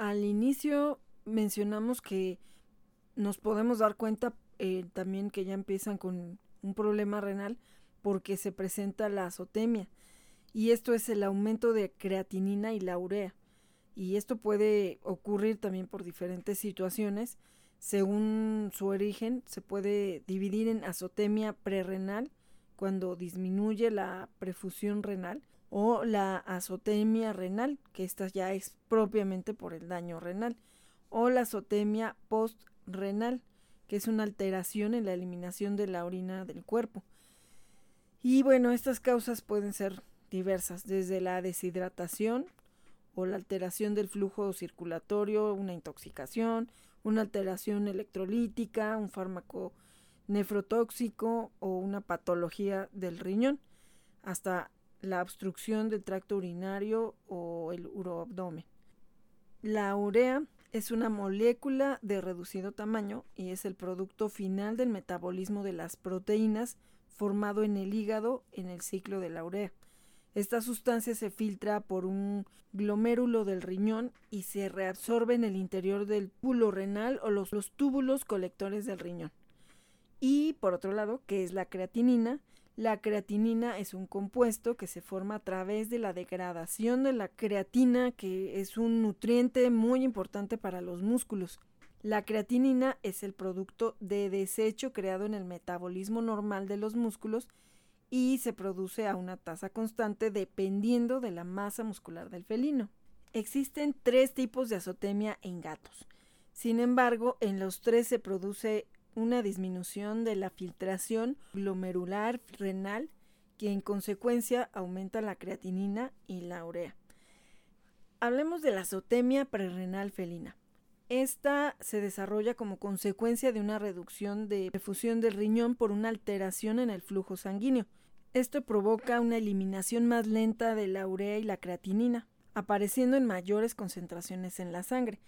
al inicio mencionamos que nos podemos dar cuenta eh, también que ya empiezan con un problema renal porque se presenta la azotemia. Y esto es el aumento de creatinina y la urea y esto puede ocurrir también por diferentes situaciones. Según su origen se puede dividir en azotemia prerrenal cuando disminuye la prefusión renal o la azotemia renal, que esta ya es propiamente por el daño renal, o la azotemia postrenal, que es una alteración en la eliminación de la orina del cuerpo. Y bueno, estas causas pueden ser diversas, desde la deshidratación o la alteración del flujo circulatorio, una intoxicación, una alteración electrolítica, un fármaco nefrotóxico o una patología del riñón, hasta la obstrucción del tracto urinario o el uroabdomen. La urea es una molécula de reducido tamaño y es el producto final del metabolismo de las proteínas formado en el hígado en el ciclo de la urea. Esta sustancia se filtra por un glomérulo del riñón y se reabsorbe en el interior del pulo renal o los, los túbulos colectores del riñón. Y por otro lado, que es la creatinina, la creatinina es un compuesto que se forma a través de la degradación de la creatina, que es un nutriente muy importante para los músculos. La creatinina es el producto de desecho creado en el metabolismo normal de los músculos y se produce a una tasa constante dependiendo de la masa muscular del felino. Existen tres tipos de azotemia en gatos. Sin embargo, en los tres se produce una disminución de la filtración glomerular renal que en consecuencia aumenta la creatinina y la urea. Hablemos de la azotemia prerrenal felina. Esta se desarrolla como consecuencia de una reducción de perfusión del riñón por una alteración en el flujo sanguíneo. Esto provoca una eliminación más lenta de la urea y la creatinina, apareciendo en mayores concentraciones en la sangre.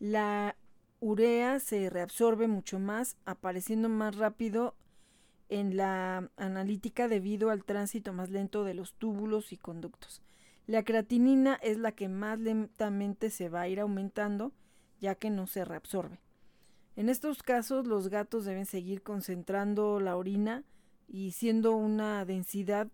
La urea se reabsorbe mucho más, apareciendo más rápido en la analítica debido al tránsito más lento de los túbulos y conductos. La creatinina es la que más lentamente se va a ir aumentando ya que no se reabsorbe. En estos casos los gatos deben seguir concentrando la orina y siendo una densidad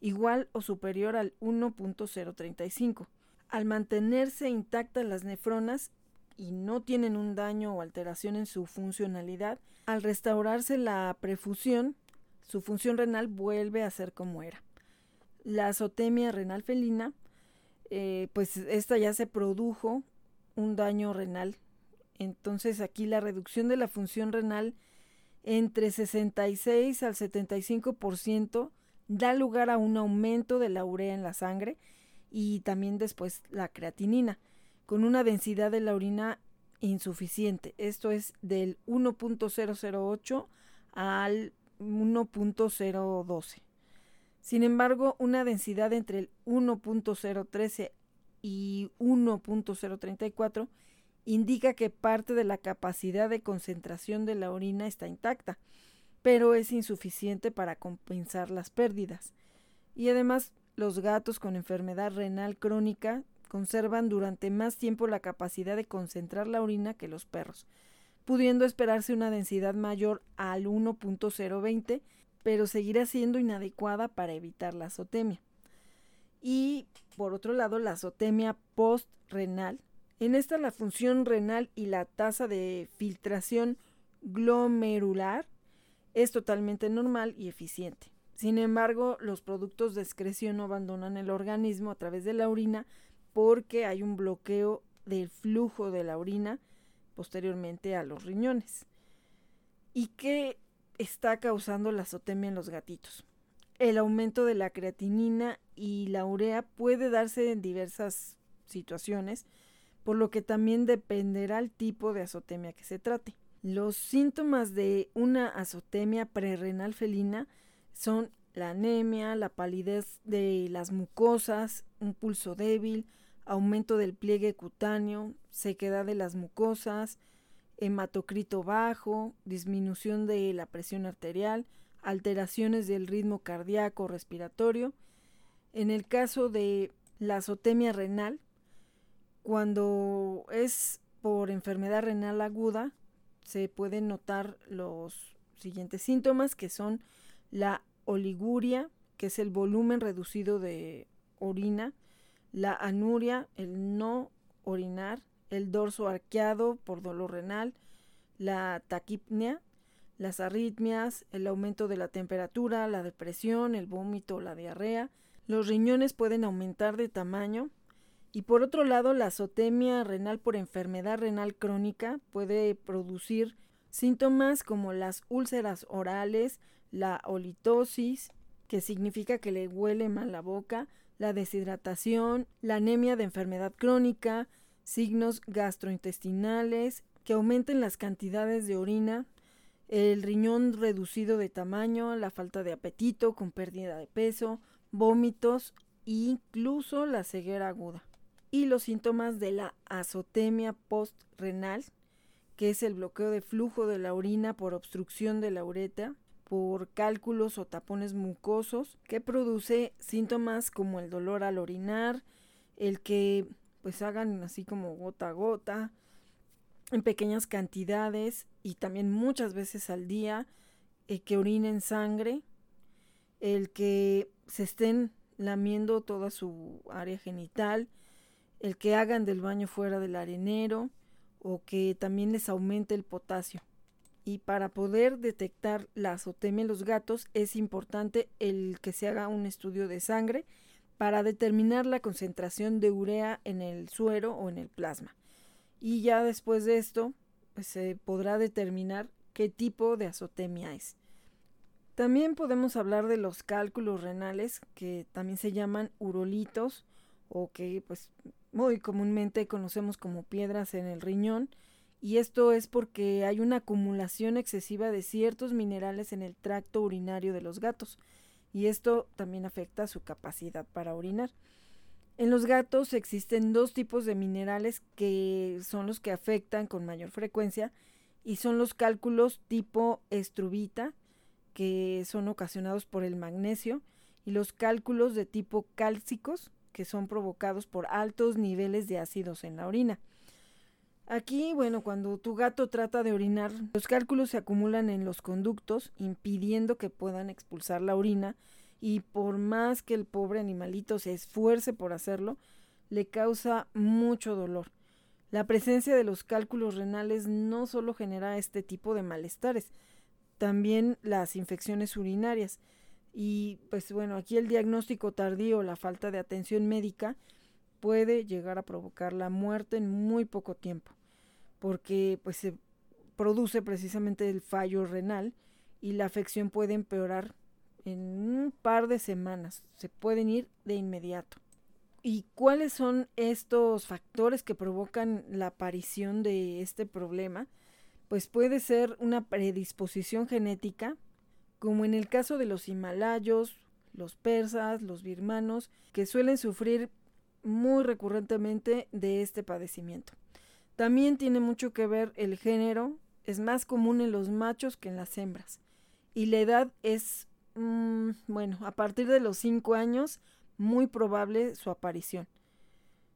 igual o superior al 1.035. Al mantenerse intactas las nefronas y no tienen un daño o alteración en su funcionalidad, al restaurarse la prefusión, su función renal vuelve a ser como era. La azotemia renal felina, eh, pues esta ya se produjo un daño renal. Entonces aquí la reducción de la función renal entre 66 al 75% da lugar a un aumento de la urea en la sangre y también después la creatinina, con una densidad de la orina insuficiente. Esto es del 1.008 al 1.012. Sin embargo, una densidad entre el 1.013 y 1.034 indica que parte de la capacidad de concentración de la orina está intacta, pero es insuficiente para compensar las pérdidas. Y además, los gatos con enfermedad renal crónica conservan durante más tiempo la capacidad de concentrar la orina que los perros, pudiendo esperarse una densidad mayor al 1.020, pero seguirá siendo inadecuada para evitar la azotemia. Y por otro lado, la azotemia postrenal. En esta la función renal y la tasa de filtración glomerular es totalmente normal y eficiente. Sin embargo, los productos de excreción no abandonan el organismo a través de la orina porque hay un bloqueo del flujo de la orina posteriormente a los riñones. ¿Y qué está causando la azotemia en los gatitos? el aumento de la creatinina y la urea puede darse en diversas situaciones, por lo que también dependerá el tipo de azotemia que se trate. Los síntomas de una azotemia prerrenal felina son la anemia, la palidez de las mucosas, un pulso débil, aumento del pliegue cutáneo, sequedad de las mucosas, hematocrito bajo, disminución de la presión arterial, alteraciones del ritmo cardíaco respiratorio. En el caso de la azotemia renal, cuando es por enfermedad renal aguda, se pueden notar los siguientes síntomas que son la oliguria, que es el volumen reducido de orina, la anuria, el no orinar, el dorso arqueado por dolor renal, la taquipnea, las arritmias, el aumento de la temperatura, la depresión, el vómito, la diarrea. Los riñones pueden aumentar de tamaño. Y por otro lado, la azotemia renal por enfermedad renal crónica puede producir síntomas como las úlceras orales, la olitosis, que significa que le huele mal la boca, la deshidratación, la anemia de enfermedad crónica, signos gastrointestinales, que aumenten las cantidades de orina, el riñón reducido de tamaño, la falta de apetito con pérdida de peso, vómitos e incluso la ceguera aguda. Y los síntomas de la azotemia postrenal, que es el bloqueo de flujo de la orina por obstrucción de la uretra, por cálculos o tapones mucosos, que produce síntomas como el dolor al orinar, el que pues hagan así como gota a gota, en pequeñas cantidades y también muchas veces al día, el que orinen sangre, el que se estén lamiendo toda su área genital, el que hagan del baño fuera del arenero o que también les aumente el potasio. Y para poder detectar la azotemia en los gatos es importante el que se haga un estudio de sangre para determinar la concentración de urea en el suero o en el plasma. Y ya después de esto pues, se podrá determinar qué tipo de azotemia es. También podemos hablar de los cálculos renales, que también se llaman urolitos, o que pues muy comúnmente conocemos como piedras en el riñón, y esto es porque hay una acumulación excesiva de ciertos minerales en el tracto urinario de los gatos, y esto también afecta su capacidad para orinar. En los gatos existen dos tipos de minerales que son los que afectan con mayor frecuencia y son los cálculos tipo estrubita, que son ocasionados por el magnesio, y los cálculos de tipo cálcicos, que son provocados por altos niveles de ácidos en la orina. Aquí, bueno, cuando tu gato trata de orinar, los cálculos se acumulan en los conductos, impidiendo que puedan expulsar la orina, y por más que el pobre animalito se esfuerce por hacerlo, le causa mucho dolor. La presencia de los cálculos renales no solo genera este tipo de malestares, también las infecciones urinarias. Y pues bueno, aquí el diagnóstico tardío, la falta de atención médica, puede llegar a provocar la muerte en muy poco tiempo, porque pues se produce precisamente el fallo renal y la afección puede empeorar en un par de semanas, se pueden ir de inmediato. ¿Y cuáles son estos factores que provocan la aparición de este problema? Pues puede ser una predisposición genética, como en el caso de los himalayos, los persas, los birmanos, que suelen sufrir muy recurrentemente de este padecimiento. También tiene mucho que ver el género, es más común en los machos que en las hembras. Y la edad es, mm, bueno, a partir de los 5 años muy probable su aparición.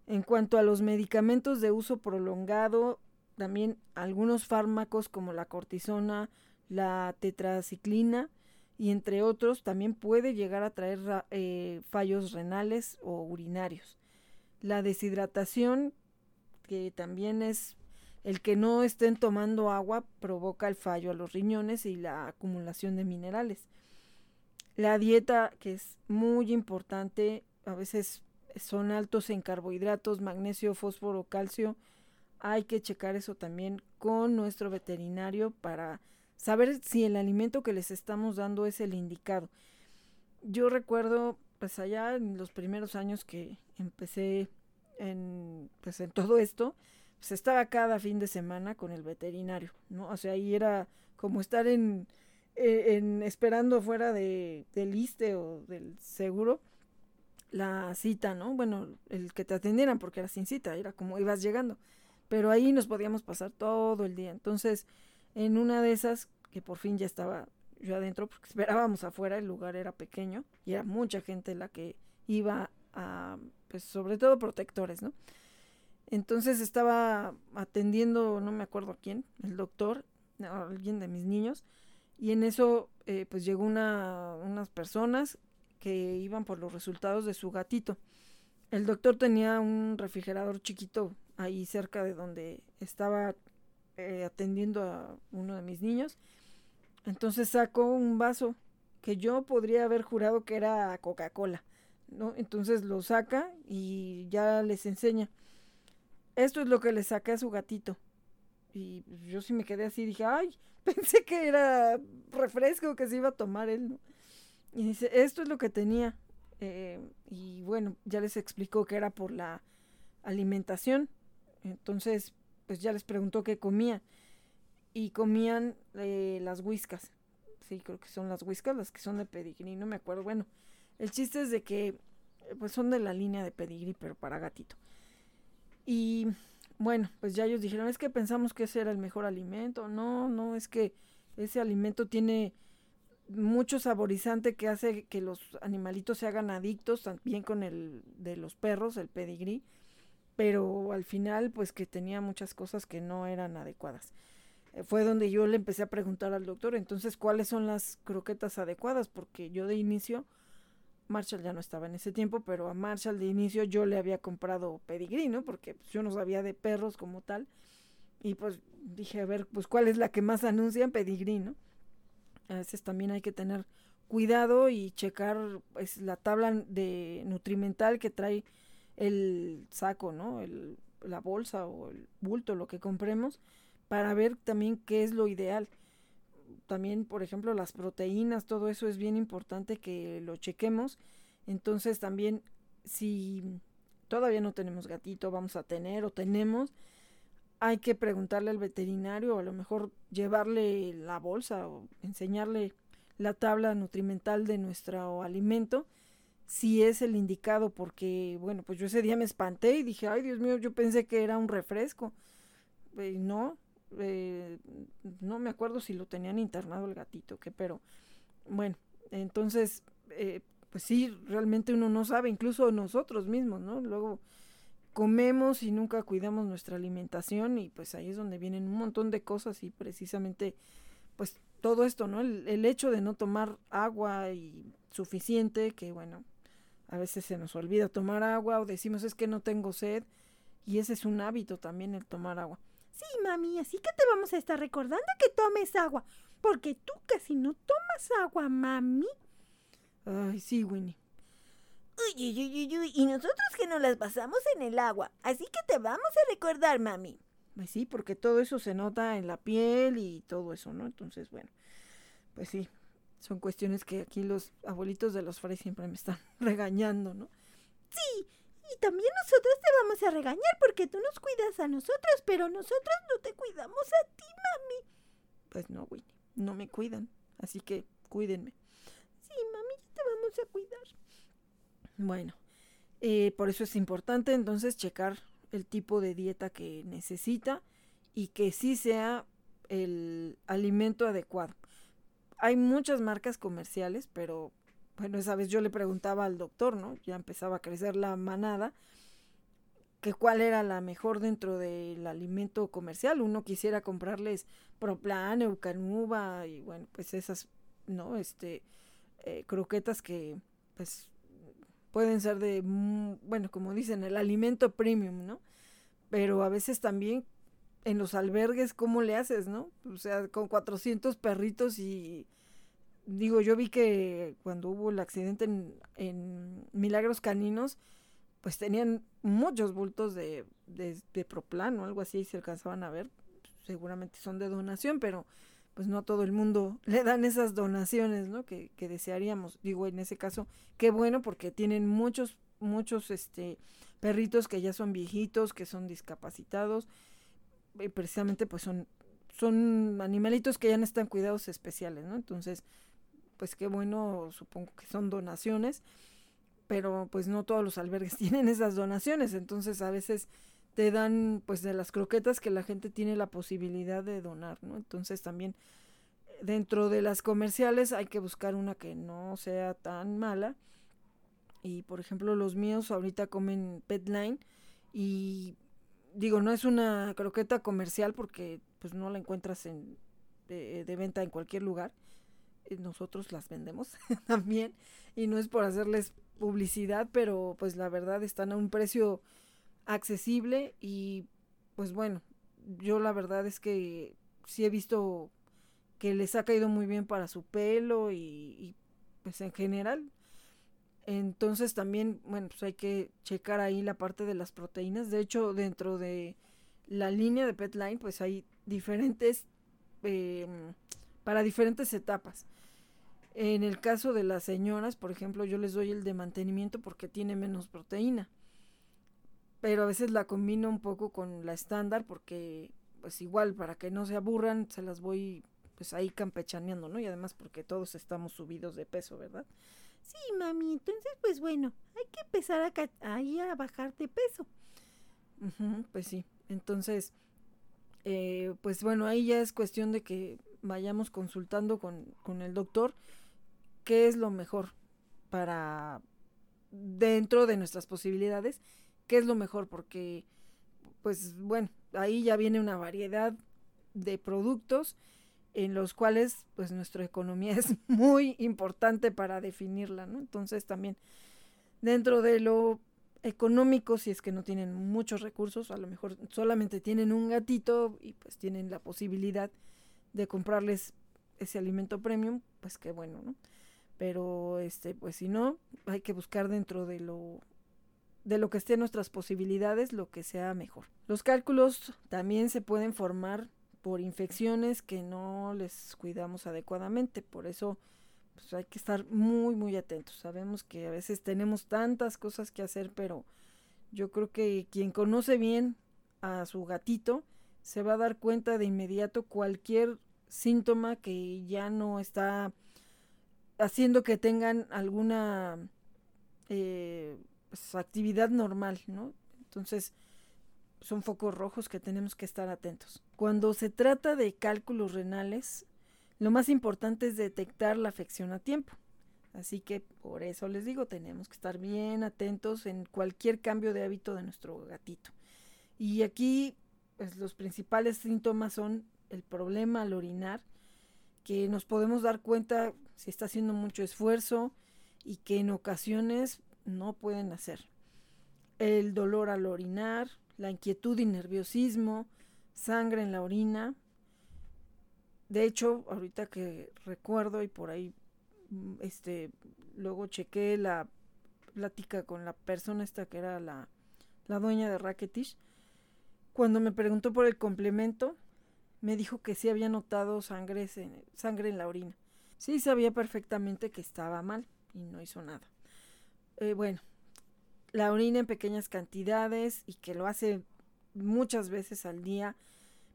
En cuanto a los medicamentos de uso prolongado, también algunos fármacos como la cortisona, la tetraciclina y entre otros también puede llegar a traer eh, fallos renales o urinarios. La deshidratación, que también es el que no estén tomando agua, provoca el fallo a los riñones y la acumulación de minerales. La dieta, que es muy importante, a veces son altos en carbohidratos, magnesio, fósforo, calcio. Hay que checar eso también con nuestro veterinario para saber si el alimento que les estamos dando es el indicado. Yo recuerdo, pues allá en los primeros años que empecé en, pues en todo esto, pues estaba cada fin de semana con el veterinario, ¿no? O sea, ahí era como estar en, eh, en, esperando fuera de, del ISTE o del seguro la cita, ¿no? Bueno, el que te atendieran porque era sin cita, era como ibas llegando. Pero ahí nos podíamos pasar todo el día. Entonces, en una de esas, que por fin ya estaba yo adentro, porque esperábamos afuera, el lugar era pequeño y era mucha gente la que iba a, pues sobre todo protectores, ¿no? Entonces estaba atendiendo, no me acuerdo quién, el doctor, alguien de mis niños, y en eso, eh, pues llegó una, unas personas que iban por los resultados de su gatito. El doctor tenía un refrigerador chiquito ahí cerca de donde estaba eh, atendiendo a uno de mis niños. Entonces sacó un vaso que yo podría haber jurado que era Coca-Cola. ¿No? Entonces lo saca y ya les enseña. Esto es lo que le saqué a su gatito. Y yo sí me quedé así, dije, ay, pensé que era refresco que se iba a tomar él, Y dice, esto es lo que tenía. Eh, y bueno, ya les explicó que era por la alimentación. Entonces, pues ya les preguntó qué comía. Y comían eh, las whiskas. Sí, creo que son las whiskas, las que son de pedigrí, no me acuerdo. Bueno, el chiste es de que pues son de la línea de pedigrí, pero para gatito. Y bueno, pues ya ellos dijeron, es que pensamos que ese era el mejor alimento. No, no, es que ese alimento tiene mucho saborizante que hace que los animalitos se hagan adictos, también con el de los perros, el pedigrí, pero al final pues que tenía muchas cosas que no eran adecuadas. Eh, fue donde yo le empecé a preguntar al doctor, entonces, ¿cuáles son las croquetas adecuadas? Porque yo de inicio Marshall ya no estaba en ese tiempo, pero a Marshall de inicio yo le había comprado pedigrí, ¿no? Porque pues, yo no sabía de perros como tal. Y pues dije, a ver, pues cuál es la que más anuncian, pedigrí, ¿no? A veces también hay que tener cuidado y checar pues, la tabla de nutrimental que trae el saco, ¿no? El, la bolsa o el bulto, lo que compremos, para ver también qué es lo ideal. También, por ejemplo, las proteínas, todo eso es bien importante que lo chequemos. Entonces también, si todavía no tenemos gatito, vamos a tener o tenemos, hay que preguntarle al veterinario o a lo mejor llevarle la bolsa o enseñarle la tabla nutrimental de nuestro alimento si es el indicado porque bueno pues yo ese día me espanté y dije ay Dios mío yo pensé que era un refresco no eh, no me acuerdo si lo tenían internado el gatito que pero bueno entonces eh, pues sí realmente uno no sabe incluso nosotros mismos no luego comemos y nunca cuidamos nuestra alimentación y pues ahí es donde vienen un montón de cosas y precisamente pues todo esto, ¿no? El, hecho de no tomar agua y suficiente, que bueno, a veces se nos olvida tomar agua o decimos es que no tengo sed y ese es un hábito también el tomar agua. Sí, mami, así que te vamos a estar recordando que tomes agua, porque tú casi no tomas agua, mami. Ay, sí, Winnie. Uy, uy, uy, uy, y nosotros que nos las pasamos en el agua, así que te vamos a recordar, mami. Pues sí, porque todo eso se nota en la piel y todo eso, ¿no? Entonces, bueno, pues sí, son cuestiones que aquí los abuelitos de los Frey siempre me están regañando, ¿no? Sí, y también nosotros te vamos a regañar porque tú nos cuidas a nosotros, pero nosotros no te cuidamos a ti, mami. Pues no, Winnie, no me cuidan, así que cuídenme. Sí, mami, te vamos a cuidar. Bueno, eh, por eso es importante entonces checar el tipo de dieta que necesita y que sí sea el alimento adecuado. Hay muchas marcas comerciales, pero bueno, esa vez yo le preguntaba al doctor, ¿no? Ya empezaba a crecer la manada, que cuál era la mejor dentro del alimento comercial. Uno quisiera comprarles Proplan, Eucanuba y bueno, pues esas, ¿no? Este, eh, croquetas que pues pueden ser de, bueno, como dicen, el alimento premium, ¿no? Pero a veces también en los albergues, ¿cómo le haces, no? O sea, con 400 perritos y digo, yo vi que cuando hubo el accidente en, en Milagros Caninos, pues tenían muchos bultos de, de, de proplan o algo así, se alcanzaban a ver. Seguramente son de donación, pero pues no a todo el mundo le dan esas donaciones, ¿no? Que, que desearíamos. Digo, en ese caso, qué bueno porque tienen muchos, muchos, este, perritos que ya son viejitos, que son discapacitados, y precisamente pues son, son animalitos que ya no están cuidados especiales, ¿no? Entonces, pues qué bueno, supongo que son donaciones, pero pues no todos los albergues tienen esas donaciones, entonces a veces te dan pues de las croquetas que la gente tiene la posibilidad de donar, ¿no? Entonces también dentro de las comerciales hay que buscar una que no sea tan mala. Y por ejemplo los míos ahorita comen Petline y digo, no es una croqueta comercial porque pues no la encuentras en, de, de venta en cualquier lugar. Eh, nosotros las vendemos también y no es por hacerles publicidad, pero pues la verdad están a un precio accesible y pues bueno, yo la verdad es que sí he visto que les ha caído muy bien para su pelo y, pues en general. Entonces también, bueno, pues hay que checar ahí la parte de las proteínas. De hecho, dentro de la línea de Petline, pues hay diferentes, em, para diferentes etapas. En el caso de las señoras, por ejemplo, yo les doy el de mantenimiento porque tiene menos proteína pero a veces la combino un poco con la estándar porque pues igual para que no se aburran se las voy pues ahí campechaneando, ¿no? Y además porque todos estamos subidos de peso, ¿verdad? Sí, mami, entonces pues bueno, hay que empezar a ahí a bajar de peso. pues sí, entonces, eh, pues bueno, ahí ya es cuestión de que vayamos consultando con, con el doctor qué es lo mejor para dentro de nuestras posibilidades qué es lo mejor, porque, pues bueno, ahí ya viene una variedad de productos en los cuales pues nuestra economía es muy importante para definirla, ¿no? Entonces también dentro de lo económico si es que no tienen muchos recursos, a lo mejor solamente tienen un gatito y pues tienen la posibilidad de comprarles ese alimento premium, pues qué bueno, ¿no? Pero este, pues si no, hay que buscar dentro de lo de lo que esté en nuestras posibilidades, lo que sea mejor. Los cálculos también se pueden formar por infecciones que no les cuidamos adecuadamente, por eso pues hay que estar muy muy atentos. Sabemos que a veces tenemos tantas cosas que hacer, pero yo creo que quien conoce bien a su gatito se va a dar cuenta de inmediato cualquier síntoma que ya no está haciendo que tengan alguna eh, pues, actividad normal, ¿no? Entonces, son focos rojos que tenemos que estar atentos. Cuando se trata de cálculos renales, lo más importante es detectar la afección a tiempo. Así que por eso les digo, tenemos que estar bien atentos en cualquier cambio de hábito de nuestro gatito. Y aquí, pues los principales síntomas son el problema al orinar, que nos podemos dar cuenta si está haciendo mucho esfuerzo y que en ocasiones no pueden hacer. El dolor al orinar, la inquietud y nerviosismo, sangre en la orina. De hecho, ahorita que recuerdo y por ahí, mm, este, luego chequé la plática con la persona esta que era la, la dueña de Racketish. Cuando me preguntó por el complemento, me dijo que sí había notado sangre, sangre en la orina. Sí sabía perfectamente que estaba mal y no hizo nada. Eh, bueno, la orina en pequeñas cantidades y que lo hace muchas veces al día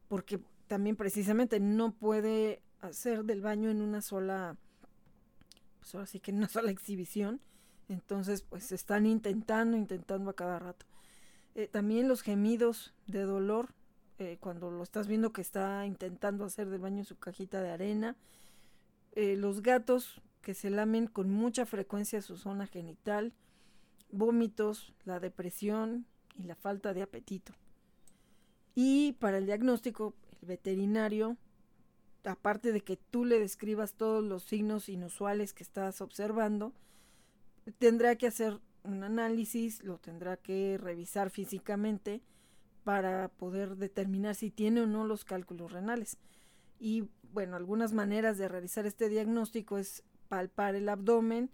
porque también precisamente no puede hacer del baño en una sola, pues ahora sí que en una sola exhibición. Entonces, pues están intentando, intentando a cada rato. Eh, también los gemidos de dolor, eh, cuando lo estás viendo que está intentando hacer del baño su cajita de arena. los gatos que se lamen con mucha frecuencia su zona genital, vómitos, la depresión y la falta de apetito. Y para el diagnóstico, el veterinario, aparte de que tú le describas todos los signos inusuales que estás observando, tendrá que hacer un análisis, lo tendrá que revisar físicamente para poder determinar si tiene o no los cálculos renales. Y bueno, algunas maneras de realizar este diagnóstico es palpar el abdomen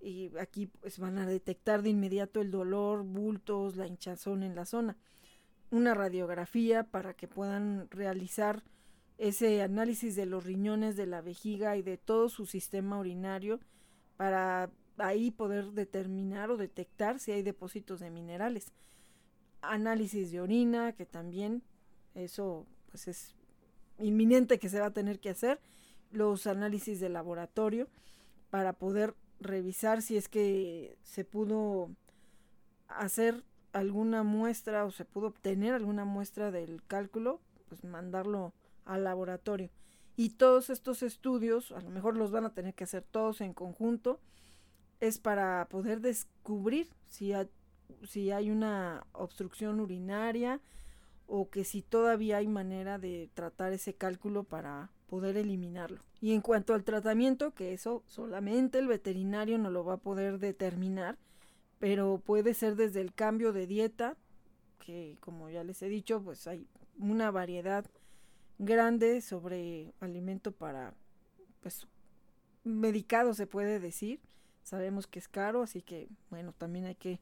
y aquí pues van a detectar de inmediato el dolor, bultos, la hinchazón en la zona. Una radiografía para que puedan realizar ese análisis de los riñones, de la vejiga y de todo su sistema urinario para ahí poder determinar o detectar si hay depósitos de minerales. Análisis de orina, que también eso pues es inminente que se va a tener que hacer. Los análisis de laboratorio para poder revisar si es que se pudo hacer alguna muestra o se pudo obtener alguna muestra del cálculo, pues mandarlo al laboratorio. Y todos estos estudios, a lo mejor los van a tener que hacer todos en conjunto, es para poder descubrir si hay, si hay una obstrucción urinaria o que si todavía hay manera de tratar ese cálculo para poder eliminarlo. Y en cuanto al tratamiento, que eso solamente el veterinario no lo va a poder determinar, pero puede ser desde el cambio de dieta, que como ya les he dicho, pues hay una variedad grande sobre alimento para, pues, medicado se puede decir. Sabemos que es caro, así que, bueno, también hay que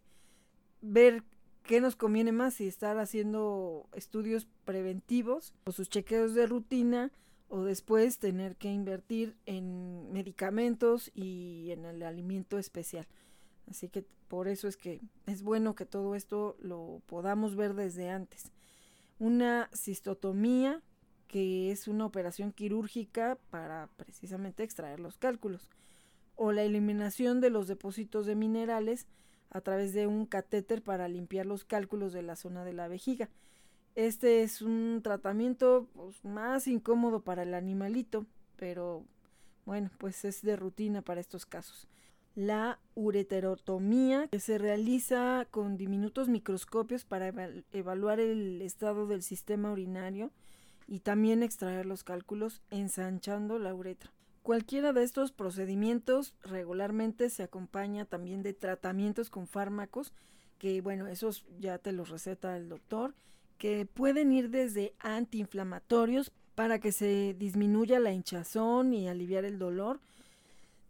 ver qué nos conviene más si estar haciendo estudios preventivos o sus chequeos de rutina o después tener que invertir en medicamentos y en el alimento especial. Así que por eso es que es bueno que todo esto lo podamos ver desde antes. Una cistotomía, que es una operación quirúrgica para precisamente extraer los cálculos, o la eliminación de los depósitos de minerales a través de un catéter para limpiar los cálculos de la zona de la vejiga. Este es un tratamiento pues, más incómodo para el animalito, pero bueno, pues es de rutina para estos casos. La ureterotomía, que se realiza con diminutos microscopios para evaluar el estado del sistema urinario y también extraer los cálculos ensanchando la uretra. Cualquiera de estos procedimientos regularmente se acompaña también de tratamientos con fármacos que bueno, esos ya te los receta el doctor, que pueden ir desde antiinflamatorios para que se disminuya la hinchazón y aliviar el dolor.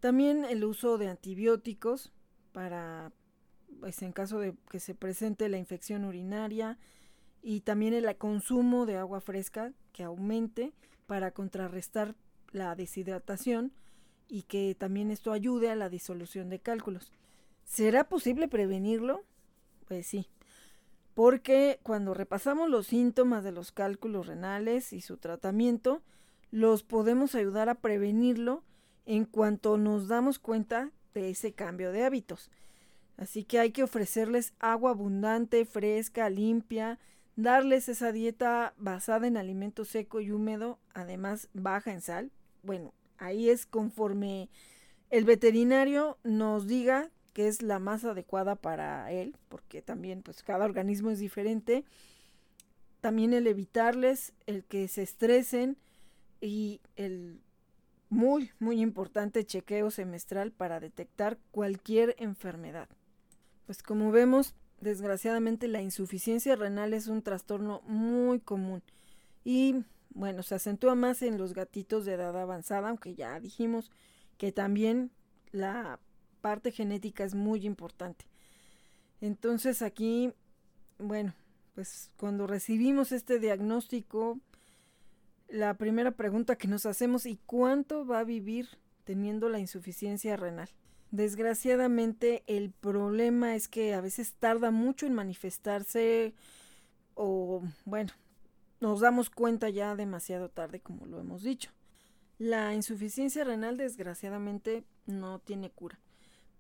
También el uso de antibióticos para, pues en caso de que se presente la infección urinaria, y también el consumo de agua fresca que aumente para contrarrestar la deshidratación y que también esto ayude a la disolución de cálculos. ¿Será posible prevenirlo? Pues sí, porque cuando repasamos los síntomas de los cálculos renales y su tratamiento, los podemos ayudar a prevenirlo en cuanto nos damos cuenta de ese cambio de hábitos. Así que hay que ofrecerles agua abundante, fresca, limpia, darles esa dieta basada en alimento seco y húmedo, además baja en sal. Bueno, ahí es conforme el veterinario nos diga que es la más adecuada para él, porque también pues cada organismo es diferente. También el evitarles el que se estresen y el muy muy importante chequeo semestral para detectar cualquier enfermedad. Pues como vemos, Desgraciadamente la insuficiencia renal es un trastorno muy común y bueno, se acentúa más en los gatitos de edad avanzada, aunque ya dijimos que también la parte genética es muy importante. Entonces aquí, bueno, pues cuando recibimos este diagnóstico, la primera pregunta que nos hacemos, ¿y cuánto va a vivir teniendo la insuficiencia renal? Desgraciadamente el problema es que a veces tarda mucho en manifestarse o bueno, nos damos cuenta ya demasiado tarde como lo hemos dicho. La insuficiencia renal desgraciadamente no tiene cura,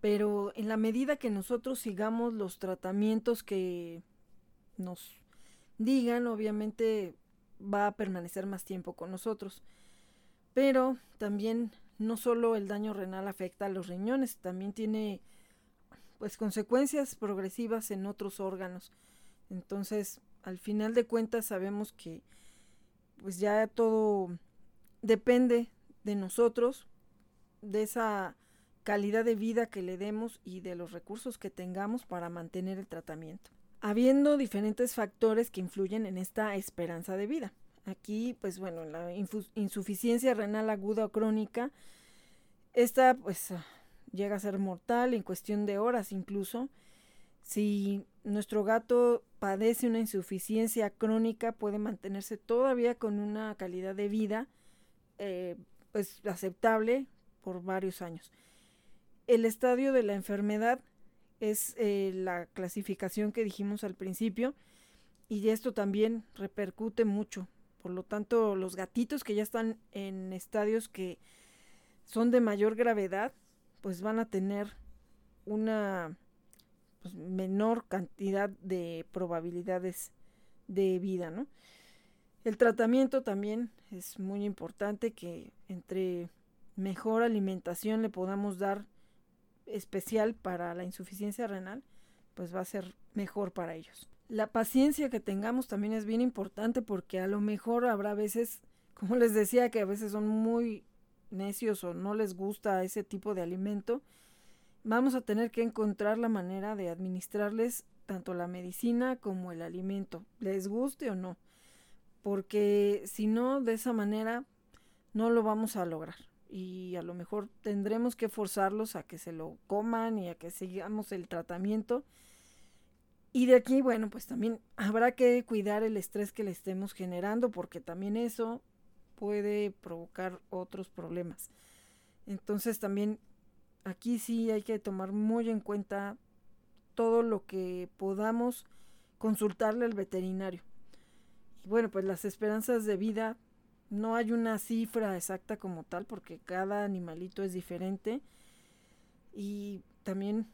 pero en la medida que nosotros sigamos los tratamientos que nos digan, obviamente va a permanecer más tiempo con nosotros. Pero también no solo el daño renal afecta a los riñones, también tiene pues consecuencias progresivas en otros órganos. Entonces, al final de cuentas sabemos que pues ya todo depende de nosotros, de esa calidad de vida que le demos y de los recursos que tengamos para mantener el tratamiento. Habiendo diferentes factores que influyen en esta esperanza de vida. Aquí, pues bueno, la insuficiencia renal aguda o crónica, esta pues llega a ser mortal en cuestión de horas incluso. Si nuestro gato padece una insuficiencia crónica, puede mantenerse todavía con una calidad de vida eh, pues aceptable por varios años. El estadio de la enfermedad es eh, la clasificación que dijimos al principio y esto también repercute mucho por lo tanto, los gatitos que ya están en estadios que son de mayor gravedad, pues van a tener una pues, menor cantidad de probabilidades de vida, ¿no? El tratamiento también es muy importante que entre mejor alimentación le podamos dar especial para la insuficiencia renal, pues va a ser mejor para ellos la paciencia que tengamos también es bien importante porque a lo mejor habrá veces, como les decía, que a veces son muy necios o no les gusta ese tipo de alimento, vamos a tener que encontrar la manera de administrarles tanto la medicina como el alimento, les guste o no, porque si no, de esa manera no lo vamos a lograr y a lo mejor tendremos que forzarlos a que se lo coman y a que sigamos el tratamiento y de aquí, bueno, pues también habrá que cuidar el estrés que le estemos generando porque también eso puede provocar otros problemas. Entonces también aquí sí hay que tomar muy en cuenta todo lo que podamos consultarle al veterinario. Y bueno, pues las esperanzas de vida, no hay una cifra exacta como tal porque cada animalito es diferente. Y también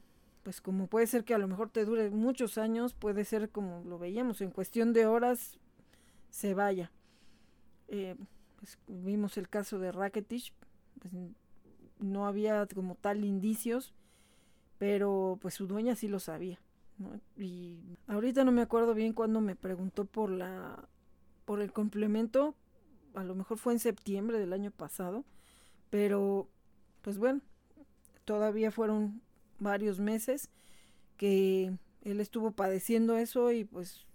pues como puede ser que a lo mejor te dure muchos años, puede ser como lo veíamos, en cuestión de horas se vaya. Eh, pues vimos el caso de Rakitic, pues no había como tal indicios, pero pues su dueña sí lo sabía. Y ahorita no me acuerdo bien cuando me preguntó por la por el complemento, a lo mejor fue en septiembre del año pasado, pero pues bueno, todavía fueron varios meses que él estuvo padeciendo eso y pues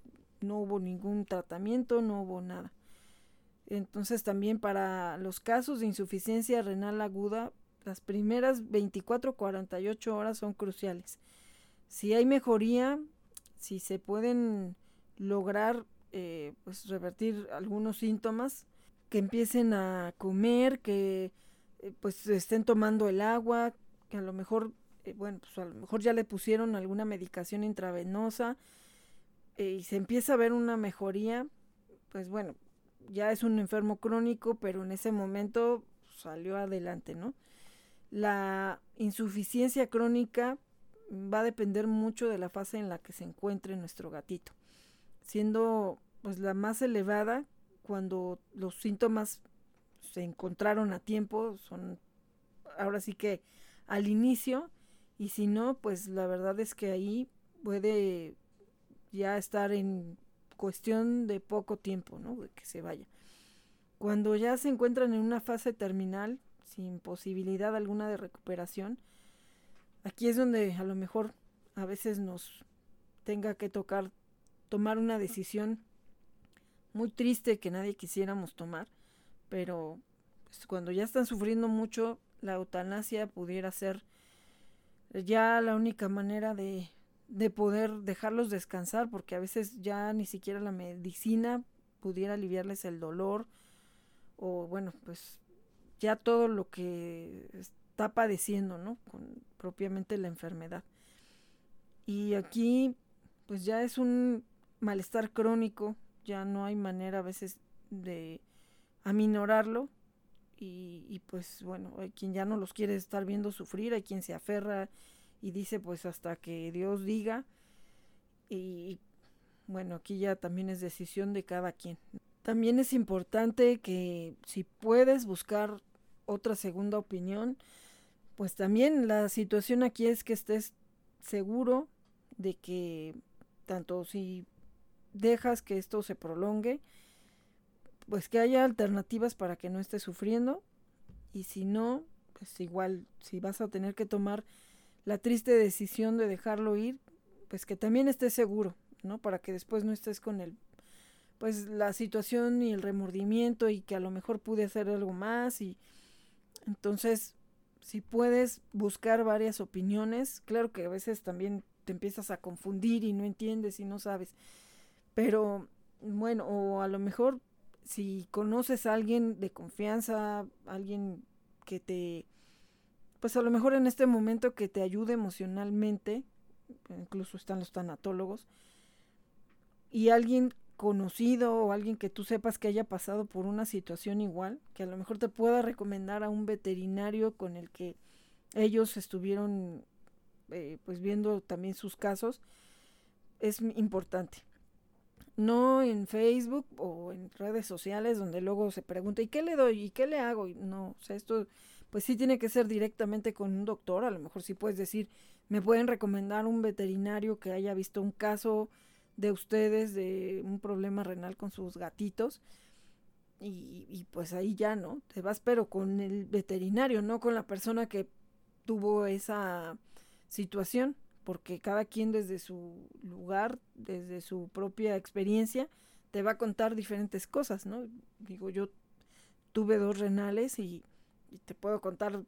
no hubo ningún tratamiento, no hubo nada. Entonces también para los casos de insuficiencia renal aguda, las primeras 24-48 horas son cruciales. Si hay mejoría, si se pueden lograr eh, pues revertir algunos síntomas, que empiecen a comer, que eh, pues estén tomando el agua, que a lo mejor, eh, bueno, pues a lo mejor ya le pusieron alguna medicación intravenosa y se empieza a ver una mejoría, pues bueno, ya es un enfermo crónico, pero en ese momento salió adelante, ¿no? La insuficiencia crónica va a depender mucho de la fase en la que se encuentre nuestro gatito, siendo pues la más elevada cuando los síntomas se encontraron a tiempo, son ahora sí que al inicio, y si no, pues la verdad es que ahí puede ya estar en cuestión de poco tiempo, ¿no? De que se vaya. Cuando ya se encuentran en una fase terminal, sin posibilidad alguna de recuperación, aquí es donde a lo mejor a veces nos tenga que tocar tomar una decisión muy triste que nadie quisiéramos tomar, pero pues, cuando ya están sufriendo mucho, la eutanasia pudiera ser ya la única manera de de poder dejarlos descansar, porque a veces ya ni siquiera la medicina pudiera aliviarles el dolor o bueno, pues ya todo lo que está padeciendo, ¿no? Con propiamente la enfermedad. Y aquí pues ya es un malestar crónico, ya no hay manera a veces de aminorarlo y, y pues bueno, hay quien ya no los quiere estar viendo sufrir, hay quien se aferra y dice pues hasta que Dios diga y bueno, aquí ya también es decisión de cada quien. También es importante que si puedes buscar otra segunda opinión, pues también la situación aquí es que estés seguro de que tanto si dejas que esto se prolongue, pues que haya alternativas para que no estés sufriendo y si no, pues igual si vas a tener que tomar la triste decisión de dejarlo ir, pues que también estés seguro, ¿no? Para que después no estés con el pues la situación y el remordimiento y que a lo mejor pude hacer algo más y entonces si puedes buscar varias opiniones, claro que a veces también te empiezas a confundir y no entiendes y no sabes, pero bueno, o a lo mejor si conoces a alguien de confianza, alguien que te pues a lo mejor en este momento que te ayude emocionalmente, incluso están los tanatólogos, y alguien conocido o alguien que tú sepas que haya pasado por una situación igual, que a lo mejor te pueda recomendar a un veterinario con el que ellos estuvieron eh, pues viendo también sus casos, es importante. No en Facebook o en redes sociales donde luego se pregunta ¿y qué le doy? ¿y qué le hago? no, o sea, esto pues sí tiene que ser directamente con un doctor, a lo mejor sí puedes decir, me pueden recomendar un veterinario que haya visto un caso de ustedes de un problema renal con sus gatitos y, y pues ahí ya, ¿no? Te vas pero con el veterinario, no con la persona que tuvo esa situación, porque cada quien desde su lugar, desde su propia experiencia, te va a contar diferentes cosas, ¿no? Digo, yo tuve dos renales y te puedo contar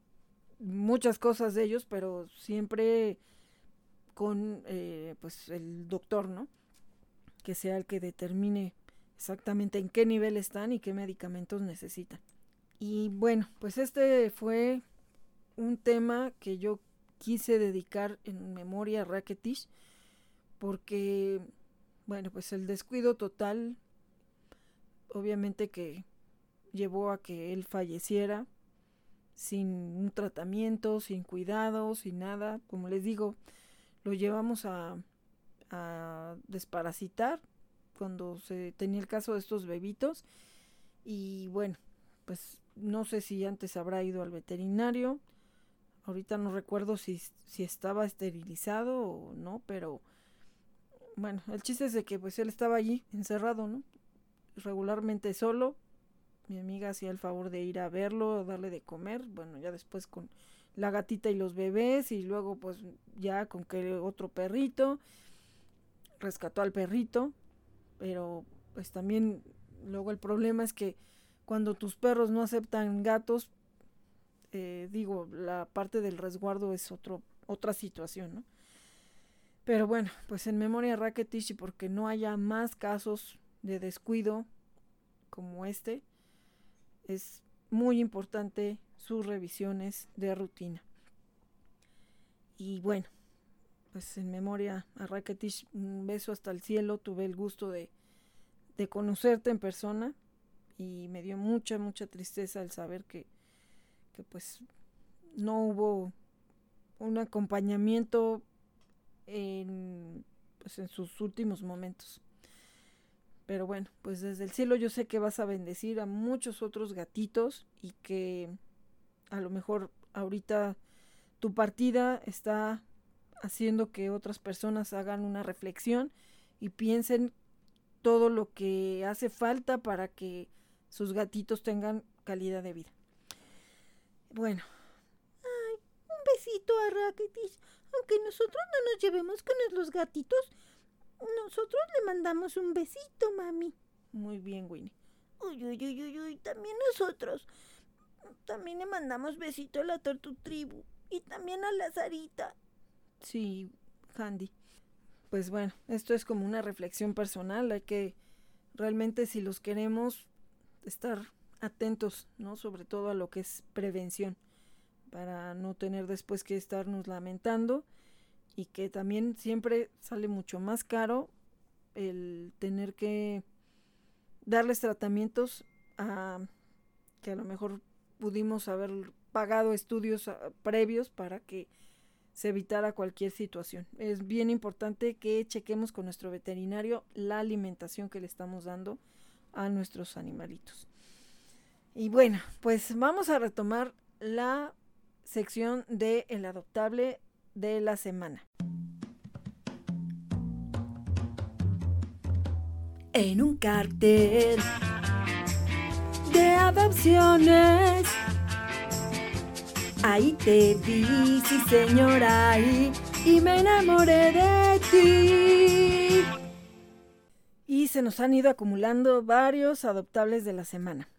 muchas cosas de ellos, pero siempre con eh, pues el doctor, ¿no? Que sea el que determine exactamente en qué nivel están y qué medicamentos necesitan. Y bueno, pues este fue un tema que yo quise dedicar en memoria a Racketish porque, bueno, pues el descuido total obviamente que llevó a que él falleciera sin un tratamiento, sin cuidado, sin nada. Como les digo, lo llevamos a, a desparasitar cuando se tenía el caso de estos bebitos. Y bueno, pues no sé si antes habrá ido al veterinario. Ahorita no recuerdo si, si estaba esterilizado o no, pero bueno, el chiste es de que pues él estaba allí encerrado, ¿no? Regularmente solo, mi amiga hacía el favor de ir a verlo, darle de comer, bueno, ya después con la gatita y los bebés y luego pues ya con que otro perrito rescató al perrito, pero pues también luego el problema es que cuando tus perros no aceptan gatos, eh, digo, la parte del resguardo es otro, otra situación, ¿no? Pero bueno, pues en memoria Racketish y porque no haya más casos de descuido como este, es muy importante sus revisiones de rutina. Y bueno, pues en memoria a Racketish, un beso hasta el cielo, tuve el gusto de, de conocerte en persona y me dio mucha, mucha tristeza el saber que, que pues no hubo un acompañamiento en, pues en sus últimos momentos. Pero bueno, pues desde el cielo yo sé que vas a bendecir a muchos otros gatitos y que a lo mejor ahorita tu partida está haciendo que otras personas hagan una reflexión y piensen todo lo que hace falta para que sus gatitos tengan calidad de vida. Bueno. Ay, un besito a Racketish. Aunque nosotros no nos llevemos con los gatitos, nosotros le mandamos un besito, mami. Muy bien, Winnie. Uy, uy, uy, uy, uy, también nosotros. También le mandamos besito a la Tortu Tribu y también a la Sarita. Sí, Handy. Pues bueno, esto es como una reflexión personal. Hay que realmente, si los queremos, estar atentos, ¿no? Sobre todo a lo que es prevención para no tener después que estarnos lamentando y que también siempre sale mucho más caro el tener que darles tratamientos a que a lo mejor pudimos haber pagado estudios ah, previos para que se evitara cualquier situación. Es bien importante que chequemos con nuestro veterinario la alimentación que le estamos dando a nuestros animalitos. Y bueno, pues vamos a retomar la sección de El Adoptable de la semana. En un cartel de adopciones, ahí te vi, sí señora, y, y me enamoré de ti. Y se nos han ido acumulando varios adoptables de la semana.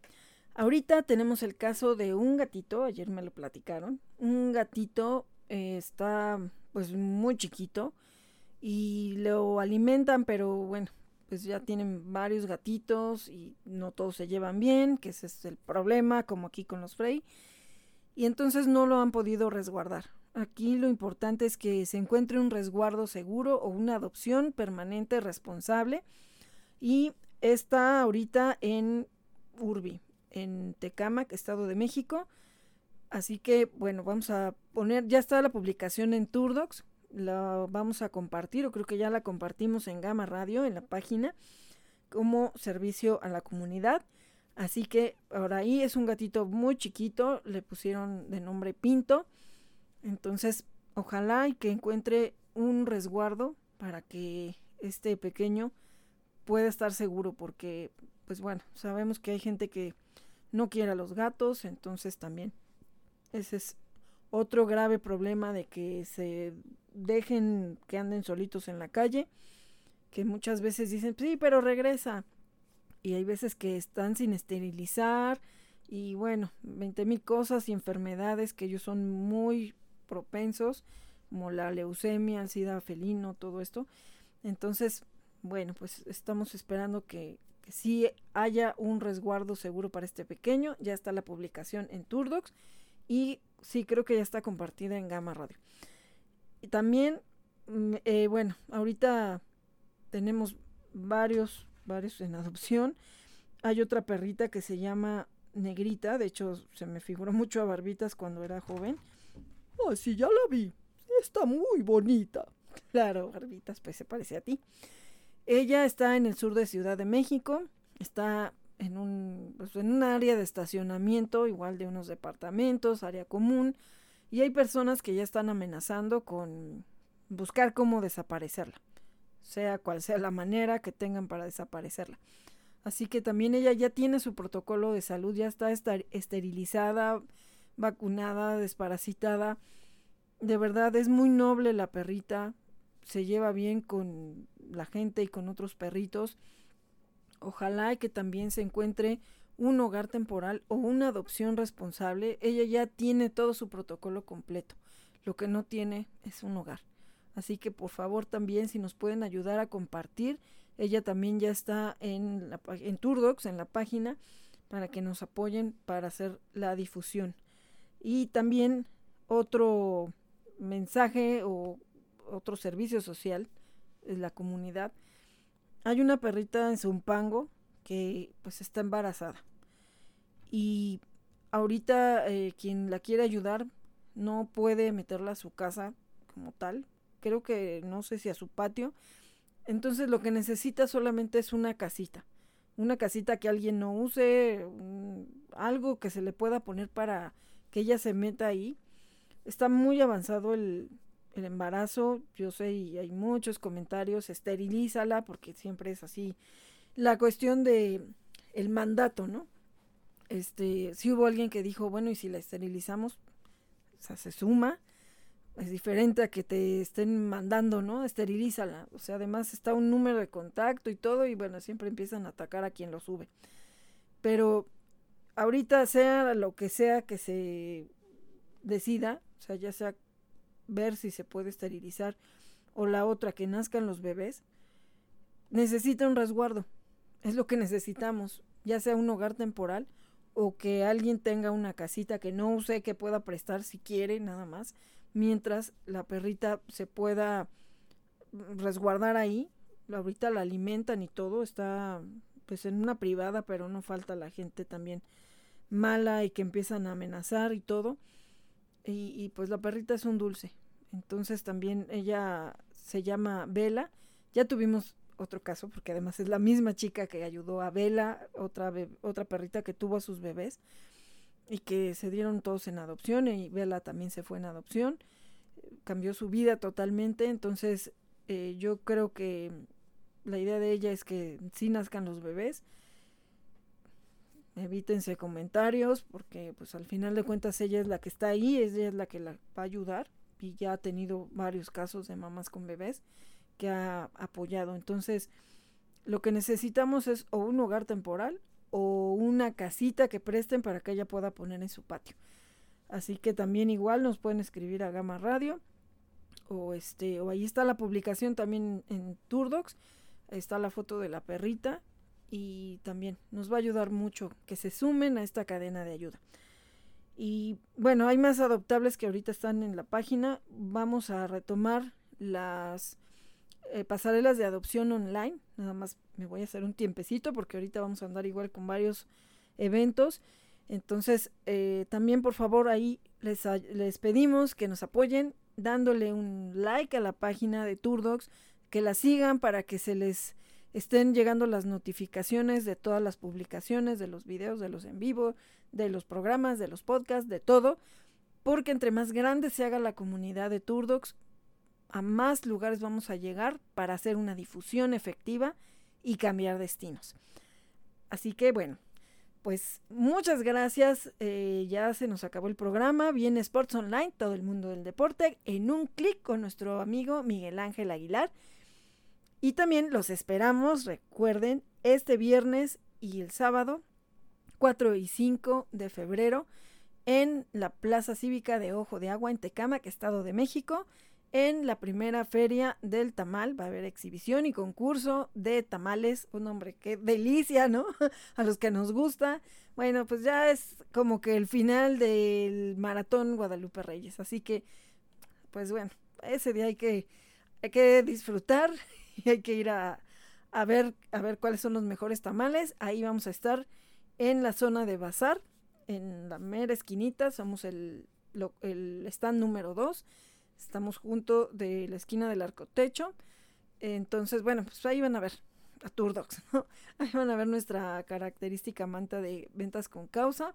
Ahorita tenemos el caso de un gatito, ayer me lo platicaron. Un gatito eh, está pues muy chiquito y lo alimentan, pero bueno, pues ya tienen varios gatitos y no todos se llevan bien, que ese es el problema, como aquí con los Frey. Y entonces no lo han podido resguardar. Aquí lo importante es que se encuentre un resguardo seguro o una adopción permanente responsable. Y está ahorita en Urbi, en Tecamac, Estado de México. Así que, bueno, vamos a poner, ya está la publicación en Turdocs, la vamos a compartir, o creo que ya la compartimos en Gama Radio, en la página, como servicio a la comunidad. Así que ahora ahí es un gatito muy chiquito, le pusieron de nombre Pinto. Entonces, ojalá y que encuentre un resguardo para que este pequeño pueda estar seguro, porque, pues bueno, sabemos que hay gente que no quiere a los gatos, entonces también ese es otro grave problema de que se dejen que anden solitos en la calle, que muchas veces dicen, sí, pero regresa. Y hay veces que están sin esterilizar y bueno, 20 mil cosas y enfermedades que ellos son muy propensos, como la leucemia, el sida felino, todo esto. Entonces, bueno, pues estamos esperando que, si haya un resguardo seguro para este pequeño. Ya está la publicación en Turdocs y sí creo que ya está compartida en Gama Radio. Y también, mm, eh, bueno, ahorita tenemos varios, en adopción. Hay otra perrita que se llama Negrita, de hecho se me figuró mucho a Barbitas cuando era joven. Oh, sí, ya la vi. Está muy bonita. Claro, Barbitas, pues se parece a ti. Ella está en el sur de Ciudad de México, está en un, pues, en un área de estacionamiento, igual de unos departamentos, área común, y hay personas que ya están amenazando con buscar cómo desaparecerla, sea cual sea la manera que tengan para desaparecerla. Así que también ella ya tiene su protocolo de salud, ya está esterilizada, vacunada, desparasitada. De verdad es muy noble la perrita, se lleva bien con la gente y con otros perritos. Ojalá que también se encuentre un hogar temporal o una adopción responsable. Ella ya tiene todo su protocolo completo. Lo que no tiene es un hogar. Así que por favor también si nos pueden ayudar a compartir. Ella también ya está en, la, en Turdocs, en la página, para que nos apoyen para hacer la difusión. Y también otro mensaje o otro servicio social en la comunidad. Hay una perrita en Zumpango que pues está embarazada. Y ahorita eh, quien la quiere ayudar no puede meterla a su casa como tal. Creo que no sé si a su patio. Entonces lo que necesita solamente es una casita. Una casita que alguien no use, algo que se le pueda poner para que ella se meta ahí. Está muy avanzado el, el embarazo, yo sé, y hay muchos comentarios, esterilízala, porque siempre es así. La cuestión de el mandato, ¿no? Este, si hubo alguien que dijo, bueno, y si la esterilizamos, o sea, se suma, es diferente a que te estén mandando, ¿no? Esterilízala. O sea, además está un número de contacto y todo, y bueno, siempre empiezan a atacar a quien lo sube. Pero ahorita sea lo que sea que se decida, o sea, ya sea ver si se puede esterilizar o la otra que nazcan los bebés, necesita un resguardo. Es lo que necesitamos, ya sea un hogar temporal o que alguien tenga una casita que no use, que pueda prestar si quiere, nada más, mientras la perrita se pueda resguardar ahí. Ahorita la alimentan y todo, está pues en una privada, pero no falta la gente también mala y que empiezan a amenazar y todo. Y, pues la perrita es un dulce. Entonces también ella se llama Vela. Ya tuvimos otro caso, porque además es la misma chica que ayudó a Vela, otra, otra perrita que tuvo a sus bebés y que se dieron todos en adopción y Vela también se fue en adopción. Cambió su vida totalmente. Entonces eh, yo creo que la idea de ella es que sí nazcan los bebés evítense comentarios porque pues al final de cuentas ella es la que está ahí, ella es la que la va a ayudar y ya ha tenido varios casos de mamás con bebés que ha apoyado. Entonces, lo que necesitamos es o un hogar temporal o una casita que presten para que ella pueda poner en su patio. Así que también igual nos pueden escribir a Gama Radio o este o ahí está la publicación también en Turdocs, está la foto de la perrita y también nos va a ayudar mucho que se sumen a esta cadena de ayuda. Y bueno, hay más adoptables que ahorita están en la página. Vamos a retomar las eh, pasarelas de adopción online. Nada más me voy a hacer un tiempecito porque ahorita vamos a andar igual con varios eventos. Entonces, eh, también por favor ahí les, les pedimos que nos apoyen dándole un like a la página de Turdocs, que la sigan para que se les estén llegando las notificaciones de todas las publicaciones, de los videos, de los en vivo, de los programas, de los podcasts, de todo, porque entre más grande se haga la comunidad de Turdocs, a más lugares vamos a llegar para hacer una difusión efectiva y cambiar destinos. Así que bueno, pues muchas gracias. Eh, ya se nos acabó el programa. Viene Sports Online, todo el mundo del deporte, en un clic con nuestro amigo Miguel Ángel Aguilar. Y también los esperamos, recuerden, este viernes y el sábado, 4 y 5 de febrero, en la Plaza Cívica de Ojo de Agua en Tecama, Estado de México, en la primera feria del tamal. Va a haber exhibición y concurso de tamales. Un hombre, qué delicia, ¿no? a los que nos gusta. Bueno, pues ya es como que el final del maratón Guadalupe Reyes. Así que, pues bueno, ese día hay que, hay que disfrutar y hay que ir a, ver, a ver cuáles son los mejores tamales. Ahí vamos a estar en la zona de bazar, en la mera esquinita, somos el, el stand número 2. Estamos junto de la esquina del arcotecho. Entonces, bueno, pues ahí van a ver a Turdocs, Ahí van a ver nuestra característica manta de ventas con causa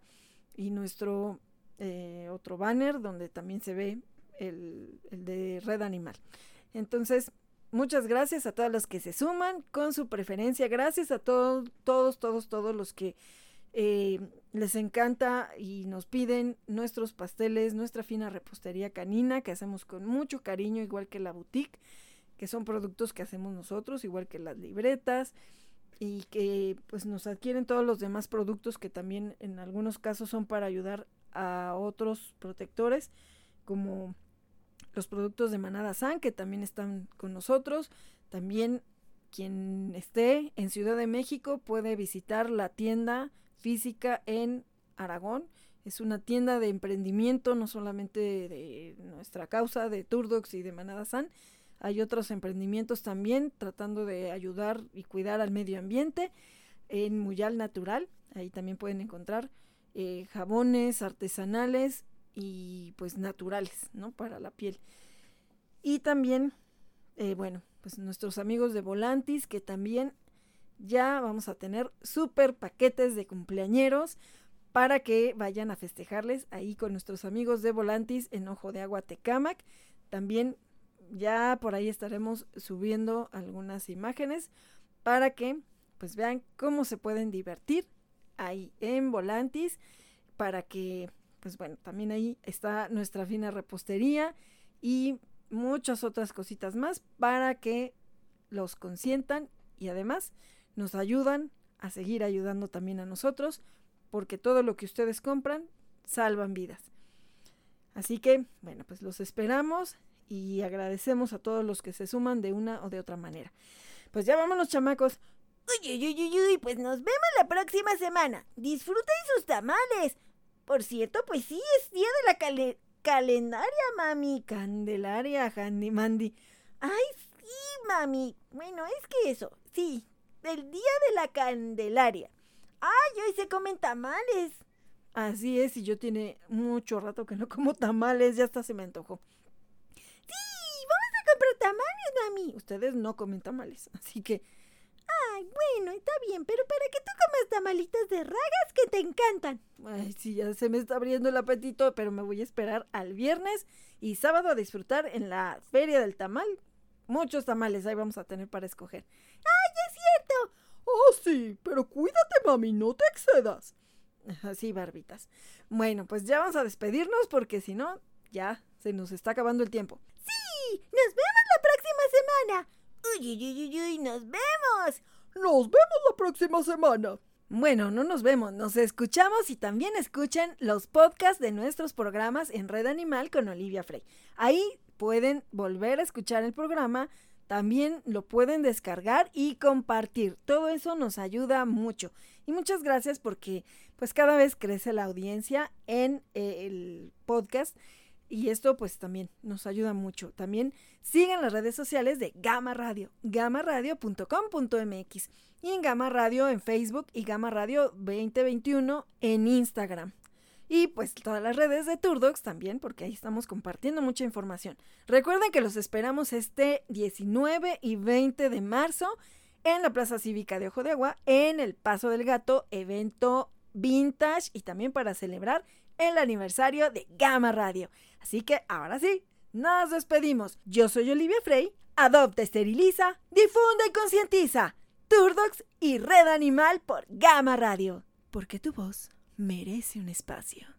y nuestro eh, otro banner donde también se ve el, el de Red Animal. Entonces, Muchas gracias a todos los que se suman con su preferencia. Gracias a todos, todos, todos, todos los que eh, les encanta y nos piden nuestros pasteles, nuestra fina repostería canina que hacemos con mucho cariño, igual que la boutique. que son productos que hacemos nosotros, igual que las libretas, y que pues nos adquieren todos los demás productos que también en algunos casos son para ayudar a otros protectores, como los productos de Manada San, que también están con nosotros. También quien esté en Ciudad de México puede visitar la tienda física en Aragón. Es una tienda de emprendimiento, no solamente de nuestra causa, de Turdox y de Manada San. Hay otros emprendimientos también tratando de ayudar y cuidar al medio ambiente en Muyal Natural. Ahí también pueden encontrar eh, jabones artesanales y pues naturales, ¿no? Para la piel. Y también, eh, bueno, pues nuestros amigos de Volantis, que también ya vamos a tener súper paquetes de cumpleañeros para que vayan a festejarles ahí con nuestros amigos de Volantis en Ojo de Agua Tecamac. También ya por ahí estaremos subiendo algunas imágenes para que pues vean cómo se pueden divertir ahí en Volantis para que pues bueno, también ahí está nuestra fina repostería y muchas otras cositas más para que los consientan y además nos ayudan a seguir ayudando también a nosotros porque todo lo que ustedes compran salvan vidas. Así que, bueno, pues los esperamos y agradecemos a todos los que se suman de una o de otra manera. Pues ya vámonos, chamacos. Uy, uy, uy, uy, pues nos vemos la próxima semana. Disfruten sus tamales. Por cierto, pues sí, es día de la calendaria, mami. Candelaria, Handy Mandy. Ay, sí, mami. Bueno, es que eso, sí, el día de la Candelaria. Ay, hoy se comen tamales. Así es, y yo tiene mucho rato que no como tamales, ya hasta se me antojó. Sí, vamos a comprar tamales, mami. Ustedes no comen tamales, así que Ay, bueno, está bien, pero para que tú comas tamalitas de ragas que te encantan. Ay, sí, ya se me está abriendo el apetito, pero me voy a esperar al viernes y sábado a disfrutar en la Feria del Tamal. Muchos tamales ahí vamos a tener para escoger. ¡Ay, es cierto! Oh, sí, pero cuídate, mami, no te excedas. Así, barbitas. Bueno, pues ya vamos a despedirnos porque si no, ya se nos está acabando el tiempo. ¡Sí! ¡Nos vemos la próxima semana! Uy, uy, uy, uy, nos vemos. Nos vemos la próxima semana. Bueno, no nos vemos, nos escuchamos y también escuchen los podcasts de nuestros programas en Red Animal con Olivia Frey. Ahí pueden volver a escuchar el programa, también lo pueden descargar y compartir. Todo eso nos ayuda mucho. Y muchas gracias porque pues cada vez crece la audiencia en eh, el podcast y esto pues también nos ayuda mucho. También sigan las redes sociales de Gama Radio, gamaradio.com.mx y en Gama Radio en Facebook y Gama Radio 2021 en Instagram. Y pues todas las redes de Turdox también, porque ahí estamos compartiendo mucha información. Recuerden que los esperamos este 19 y 20 de marzo en la Plaza Cívica de Ojo de Agua, en el Paso del Gato, evento vintage y también para celebrar el aniversario de Gama Radio. Así que ahora sí, nos despedimos. Yo soy Olivia Frey. Adopta, esteriliza, difunde y concientiza. Turdox y Red Animal por Gama Radio. Porque tu voz merece un espacio.